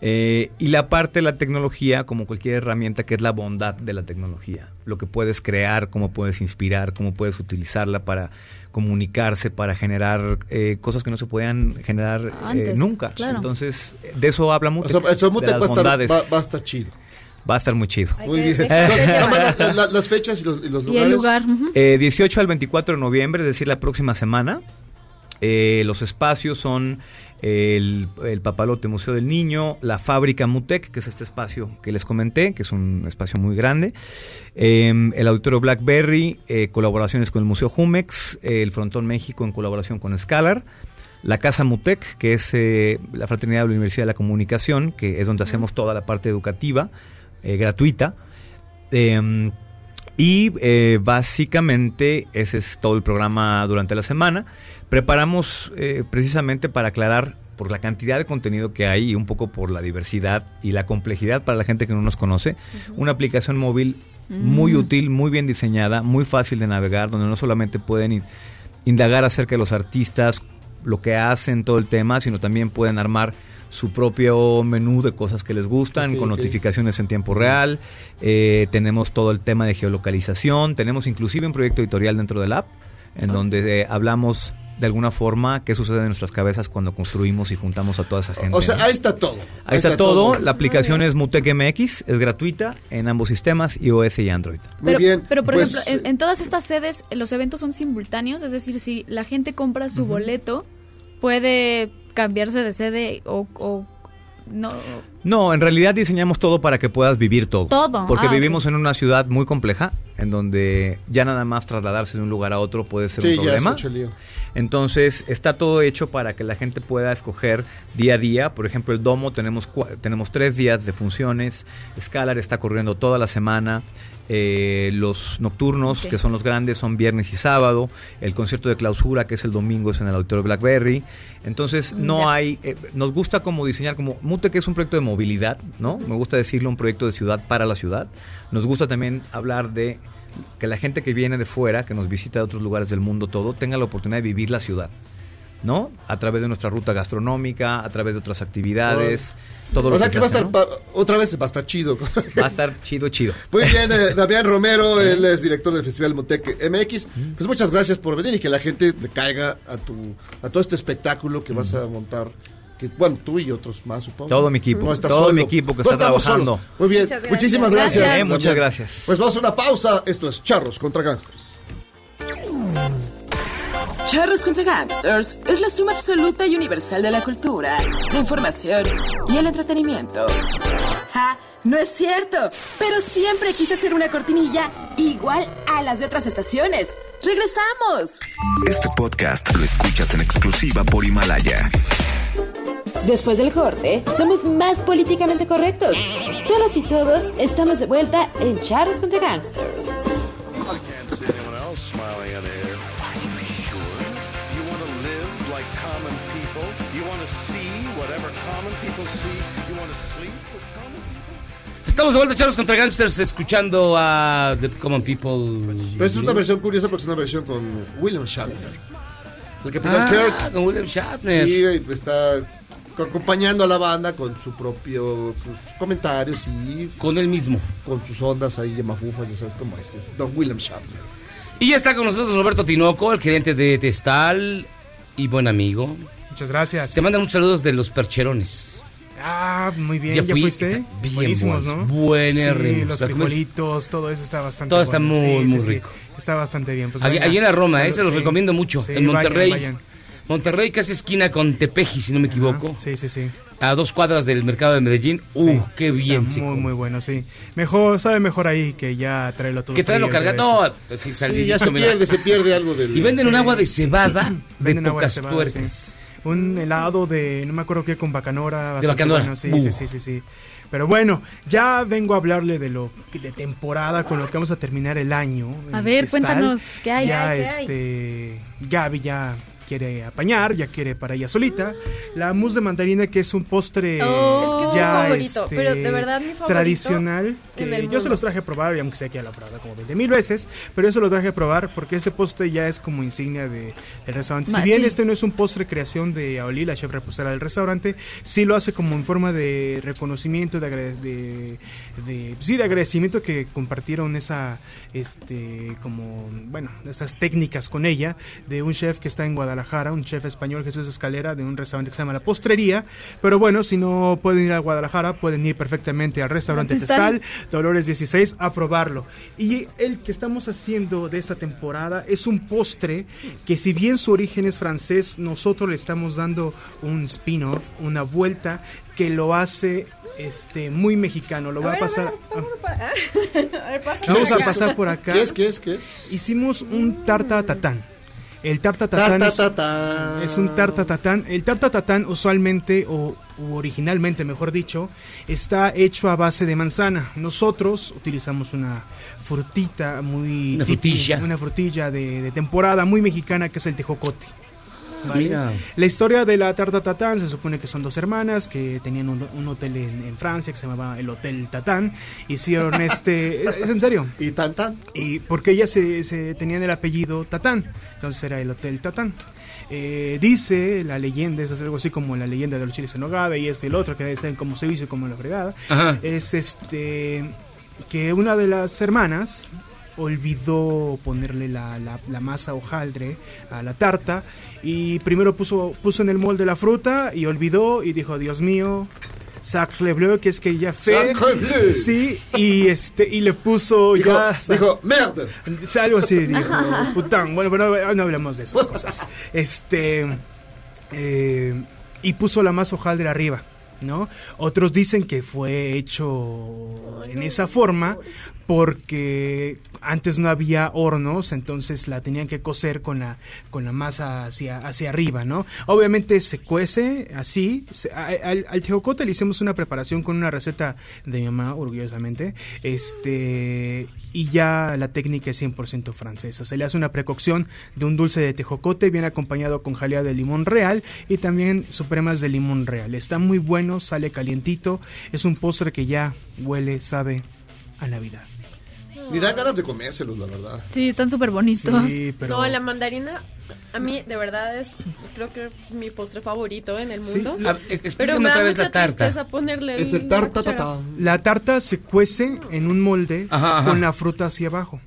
Eh, y la parte de la tecnología, como cualquier herramienta, que es la bondad de la tecnología. Lo que puedes crear, cómo puedes inspirar, cómo puedes utilizarla para comunicarse, para generar eh, cosas que no se podían generar eh, nunca. claro. Entonces, de eso habla O mucho. sea, eso de las va a, estar, bondades. va, va a estar chido. Va a estar muy chido. Muy bien. la- la- [LAUGHS] las fechas y los, y los Y lugares. el lugar. ujú. Eh, 18 al 24 de noviembre, es decir, la próxima semana. Eh, los espacios son el, el Papalote Museo del Niño, la Fábrica Mutec, que es este espacio que les comenté, que es un espacio muy grande, eh, el Auditorio Blackberry, eh, colaboraciones con el Museo Jumex, eh, el Frontón México en colaboración con Scalar, la Casa Mutec, que es eh, la Fraternidad de la Universidad de la Comunicación, que es donde hacemos toda la parte educativa, eh, gratuita. Eh, y eh, básicamente ese es todo el programa durante la semana. Preparamos eh, precisamente para aclarar por la cantidad de contenido que hay y un poco por la diversidad y la complejidad para la gente que no nos conoce, una aplicación móvil muy Mm. útil, muy bien diseñada, muy fácil de navegar, donde no solamente pueden in- indagar acerca de los artistas, lo que hacen, todo el tema, sino también pueden armar su propio menú de cosas que les gustan, con notificaciones en tiempo real. Eh, tenemos todo el tema de geolocalización. Tenemos inclusive un proyecto editorial dentro del app, en donde eh, hablamos de alguna forma qué sucede en nuestras cabezas cuando construimos y juntamos a toda esa gente. O sea, ¿no? ahí está todo. Ahí está todo. La aplicación es Mutec MX, es gratuita en ambos sistemas, iOS y Android. Muy Pero, bien. pero por pues, ejemplo, en, en todas estas sedes los eventos son simultáneos, es decir, si la gente compra su boleto, puede cambiarse de sede o, o no. No, en realidad diseñamos todo para que puedas vivir todo. Todo, Porque ah, vivimos en una ciudad muy compleja, en donde ya nada más trasladarse de un lugar a otro puede ser sí, un ya es problema. mucho lío. Entonces está todo hecho para que la gente pueda escoger día a día. Por ejemplo, el Domo tenemos, cua- tenemos tres días de funciones. Scalar está corriendo toda la semana. Eh, los nocturnos, que son los grandes, son viernes y sábado. El concierto de clausura, que es el domingo, es en el Auditorio Blackberry. Entonces, no Ya. hay. eh, nos gusta como diseñar, como Mute, que es un proyecto de movilidad, ¿no? Me gusta decirlo, un proyecto de ciudad para la ciudad. Nos gusta también hablar de que la gente que viene de fuera, que nos visita de otros lugares del mundo todo, tenga la oportunidad de vivir la ciudad, ¿no? A través de nuestra ruta gastronómica, a través de otras actividades, todo lo O sea que que va a estar, ¿no? pa- otra vez va a estar chido. [LAUGHS] Va a estar chido, chido. Muy bien, eh, Damián Romero, [LAUGHS] él es director del Festival Mutec MX. Pues muchas gracias por venir y que la gente le caiga a tu a todo este espectáculo que vas a montar. Que, bueno, tú y otros más, supongo. Todo mi equipo, No todo solo. mi equipo que No está trabajando. solos. Muy bien, Muchas gracias. muchísimas gracias. Gracias. Eh, muchas gracias. Pues vamos a una pausa. Esto es Charros contra Gangsters. Charros contra Gangsters es la suma absoluta y universal de la cultura, la información y el entretenimiento. ¡Ja! No es cierto, pero siempre quise hacer una cortinilla igual a las de otras estaciones. ¡Regresamos! Este podcast lo escuchas en exclusiva por Himalaya. Después del corte, somos más políticamente correctos. Todas y todos estamos de vuelta en Charros contra Gangsters. I can't see anyone else smiling at air. Are you sure? You want to live like common people? You want to see whatever common people see? You want to sleep with common people? Estamos de vuelta, Charlos contra Gangsters, escuchando a The Common People. Pero es una versión curiosa porque es una versión con William Shatner. El Capitán Ah, Kirk. con William Shatner. Sí, está acompañando a la banda con su propio sus comentarios y con él mismo. Con sus ondas ahí de mafufas, ya sabes cómo es. es Don William Shatner. Y ya está con nosotros Roberto Tinoco, el gerente de Testal y buen amigo. Muchas gracias. Te mandan muchos saludos de los percherones. Ah, muy bien, Ya ¿ya, fui, fuiste? está bien Buenísimos, buenos, ¿no? buenérrimos. Sí, los frijolitos, todo eso está bastante Todo está bueno. muy, Sí, muy sí, sí. rico. Está bastante bien. Pues Allí, allí en la Roma, eh, se los sí. recomiendo mucho. Sí, en Monterrey. vayan, vayan. Monterrey, casi esquina con Tepeji, si no me equivoco. Sí, sí, sí. A dos cuadras del mercado de Medellín. Uh, Sí, qué bien, está sí. Muy, muy bueno, sí. Mejor, sabe mejor ahí que ya traerlo todo Que traen lo frío y todo cargado. No, pues sí, Sí, salidito, ya se mira. pierde, se pierde algo del... Y venden un Sí. agua de cebada [CLEARS THROAT] de Venden agua de pocas cebada, tuercas. sí. Un helado de, no me acuerdo qué, con bacanora. bastante bacanora. bueno, sí, Uh. sí, sí, sí, sí. Pero bueno, ya vengo a hablarle de lo de temporada con lo que vamos a terminar el año. A ver, cuéntanos, ¿qué hay? Ya ¿Qué hay? ¿Qué hay? este Gaby ya quiere apañar, ya quiere para ella solita. La mousse de mandarina que es un postre Oh. Es que es ya favorito, este, pero de verdad mi favorito tradicional que yo se los traje a probar, y aunque sé que ya he probado como 20 mil veces, pero yo se lo traje a probar porque ese postre ya es como insignia de, del restaurante. Si bien sí. este no es un postre creación de Aoli, la chef reposera del restaurante, sí lo hace como en forma de reconocimiento, de, de, de- sí, de agradecimiento que compartieron esa, este, como, bueno, esas técnicas con ella, de un chef que está en Guadalajara, un chef español, Jesús Escalera, de un restaurante que se llama La Postrería, pero bueno, si no pueden ir a Guadalajara, pueden ir perfectamente al restaurante Testal. Dolores 16 a probarlo. Y el que estamos haciendo de esta temporada es un postre que si bien su origen es francés, nosotros le estamos dando un spin-off, una vuelta que lo hace este muy mexicano. Lo va a, pasar. [LAUGHS] A ver, pásame Vamos a pasar por acá. ¿Qué es, qué es, qué es? Hicimos un tarta tatán. El tarta tatán Tarta es, es un tarta tatán. El tarta tatán usualmente o u originalmente, mejor dicho, está hecho a base de manzana. Nosotros utilizamos una frutita muy Una típica, frutilla. una frutilla de, de temporada muy mexicana que es el tejocote. ¿Vale? Mira. La historia de la tarta tatán se supone que son dos hermanas que tenían un, un hotel en, en Francia que se llamaba el Hotel Tatán. Hicieron [LAUGHS] este. ¿Es, es en serio? ¿Y tan tan? Y porque ellas se, se tenían el apellido Tatán. Entonces era el Hotel Tatán. Eh, dice la leyenda, es algo así como la leyenda de los chiles en nogada y este el otro, que saben cómo se hizo y cómo la fregada. Ajá. Es este que una de las hermanas olvidó ponerle la, la- la masa hojaldre a la tarta y primero puso, puso en el molde la fruta y olvidó y dijo, Dios mío, sacre bleu, que es que ya fe. Sacre bleu. Sí, y este y le puso Dijo, ya dijo, merde. Algo así, dijo. Pután. Bueno, pero no, no hablamos de esas cosas. Este. eh, y puso la masa hojaldre arriba, ¿no? Otros dicen que fue hecho en esa forma porque antes no había hornos, entonces la tenían que cocer con la, con la masa hacia, hacia arriba, ¿no? Obviamente se cuece así. al, al tejocote le hicimos una preparación con una receta de mi mamá, orgullosamente. Este, y ya la técnica es 100% francesa. Se le hace una precocción de un dulce de tejocote, bien acompañado con jalea de limón real y también supremas de limón real. Está muy bueno, sale calientito. Es un postre que ya huele, sabe a Navidad. Ni dan ganas de comérselos, la verdad. Sí, están súper bonitos. Sí, pero... No, la mandarina, a mí de verdad es, creo que mi postre favorito en el mundo. A- e- pero me da otra vez mucha la tarta. tristeza ponerle Es el la tarta cuchara. tatán. La tarta se cuece en un molde Ajá, ajá. con la fruta hacia abajo.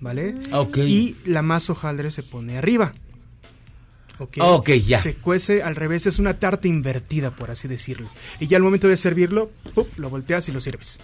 ¿Vale? Ok. Y la masa hojaldre se pone arriba. ¿Ok? Ok, ya. Se cuece al revés, es una tarta invertida, por así decirlo. Y ya al momento de servirlo, ¡pup! lo volteas y lo sirves.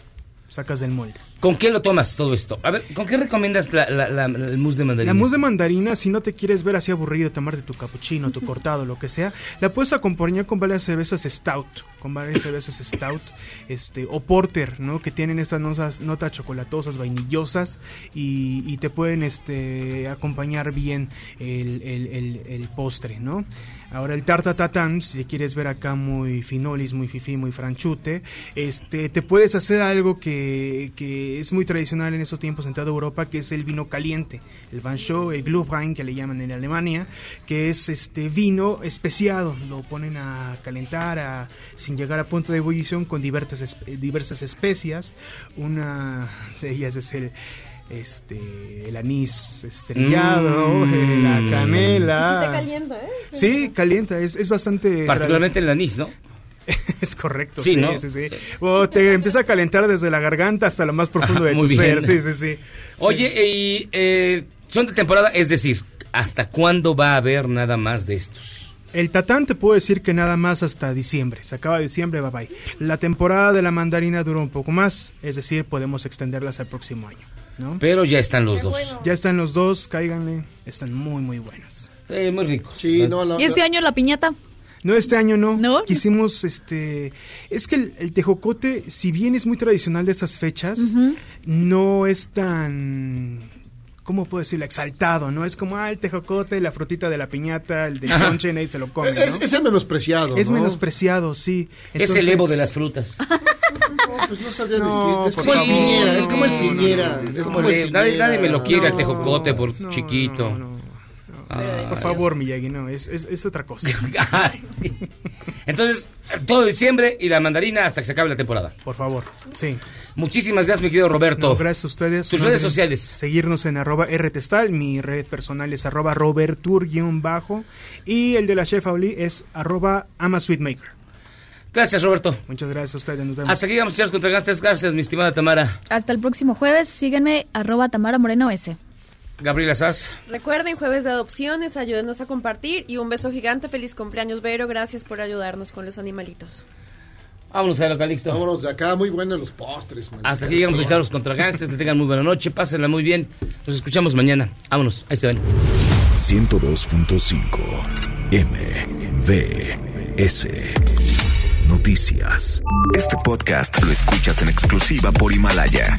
Sacas del molde. ¿Con qué lo tomas todo esto? A ver, ¿con qué recomiendas la, la- la- el mousse de mandarina? La mousse de mandarina, si no te quieres ver así aburrido, tomarte tu capuchino, tu cortado, lo que sea, la puedes acompañar con varias cervezas stout, con varias cervezas stout, este, o porter, ¿no? Que tienen estas notas, notas chocolatosas, vainillosas, y, y te pueden, este, acompañar bien el, el- el- el postre, ¿no? Ahora el tarta tatán, si quieres ver acá muy finolis, muy fifi, muy franchute, este, te puedes hacer algo que, que es muy tradicional en estos tiempos en toda Europa, que es el vino caliente, el Bancho, el Glühwein que le llaman en Alemania, que es este vino especiado, lo ponen a calentar a- sin llegar a punto de ebullición con diversas, diversas especias, una de ellas es el este el anís estrellado, Mm. la canela. Y sí te calienta, ¿eh? Sí, calienta, es, es bastante... Particularmente el anís, ¿no? [LAUGHS] Es correcto, Sí, sí, ¿no? sí, sí. O te empieza a calentar desde la garganta hasta lo más profundo de Muy tu bien. ser. Sí, sí, sí. Oye, y eh, son de temporada, es decir, ¿hasta cuándo va a haber nada más de estos? El tatán te puedo decir que nada más hasta diciembre. Se acaba diciembre, bye bye. La temporada de la mandarina dura un poco más, es decir, podemos extenderlas al próximo año. ¿no? Pero ya están los dos. Ya están los dos, cáiganle. Están muy, muy buenos. Eh, muy ricos. Sí, no, la- ¿Y este año la piñata? No, este año no. Quisimos, este... Es que el, el tejocote, si bien es muy tradicional de estas fechas, no es tan... ¿Cómo puedo decirlo? Exaltado, ¿no? Es como, ah, el tejocote, la frutita de la piñata, el de ponche, nadie se lo come, ¿no? Es, es el menospreciado. Es ¿no? menospreciado, sí. Es el Evo de las frutas. [LAUGHS] No, pues no sabría No, decirte. Es como el piñera, es como el No, no, piñera. no, no, es no. como Como el le- nadie, me lo quiere el No, tejocote por no, chiquito. Por favor, Miyagi, no, es, es, es otra cosa. [LAUGHS] Ay, sí. Entonces, todo diciembre y la mandarina hasta que se acabe la temporada. Por favor, sí. Muchísimas gracias, mi querido Roberto. No, gracias a ustedes. Tus No redes sociales. Seguirnos en arroba rtestal, mi red personal es arroba robertur-bajo y el de la chef Auli es arroba amasweetmaker. Gracias, Roberto. Muchas gracias a ustedes, nos vemos. Hasta aquí vamos, señores contra Gangsters. Gracias, mi estimada Tamara. Hasta el próximo jueves. Síguenme, arroba Tamara Moreno S. Gabriela Sass. Recuerden, jueves de adopciones, ayúdenos a compartir y un beso gigante, feliz cumpleaños Vero, gracias por ayudarnos con los animalitos. Vámonos a lo Calixto. Vámonos de acá, muy buenos los postres. man. Hasta aquí llegamos a echarlos contra Gangsters. Que tengan muy buena noche. Pásenla muy bien. Nos escuchamos mañana. Vámonos. Ahí se ven. 102.5 MBS Noticias. Este podcast lo escuchas en exclusiva por Himalaya.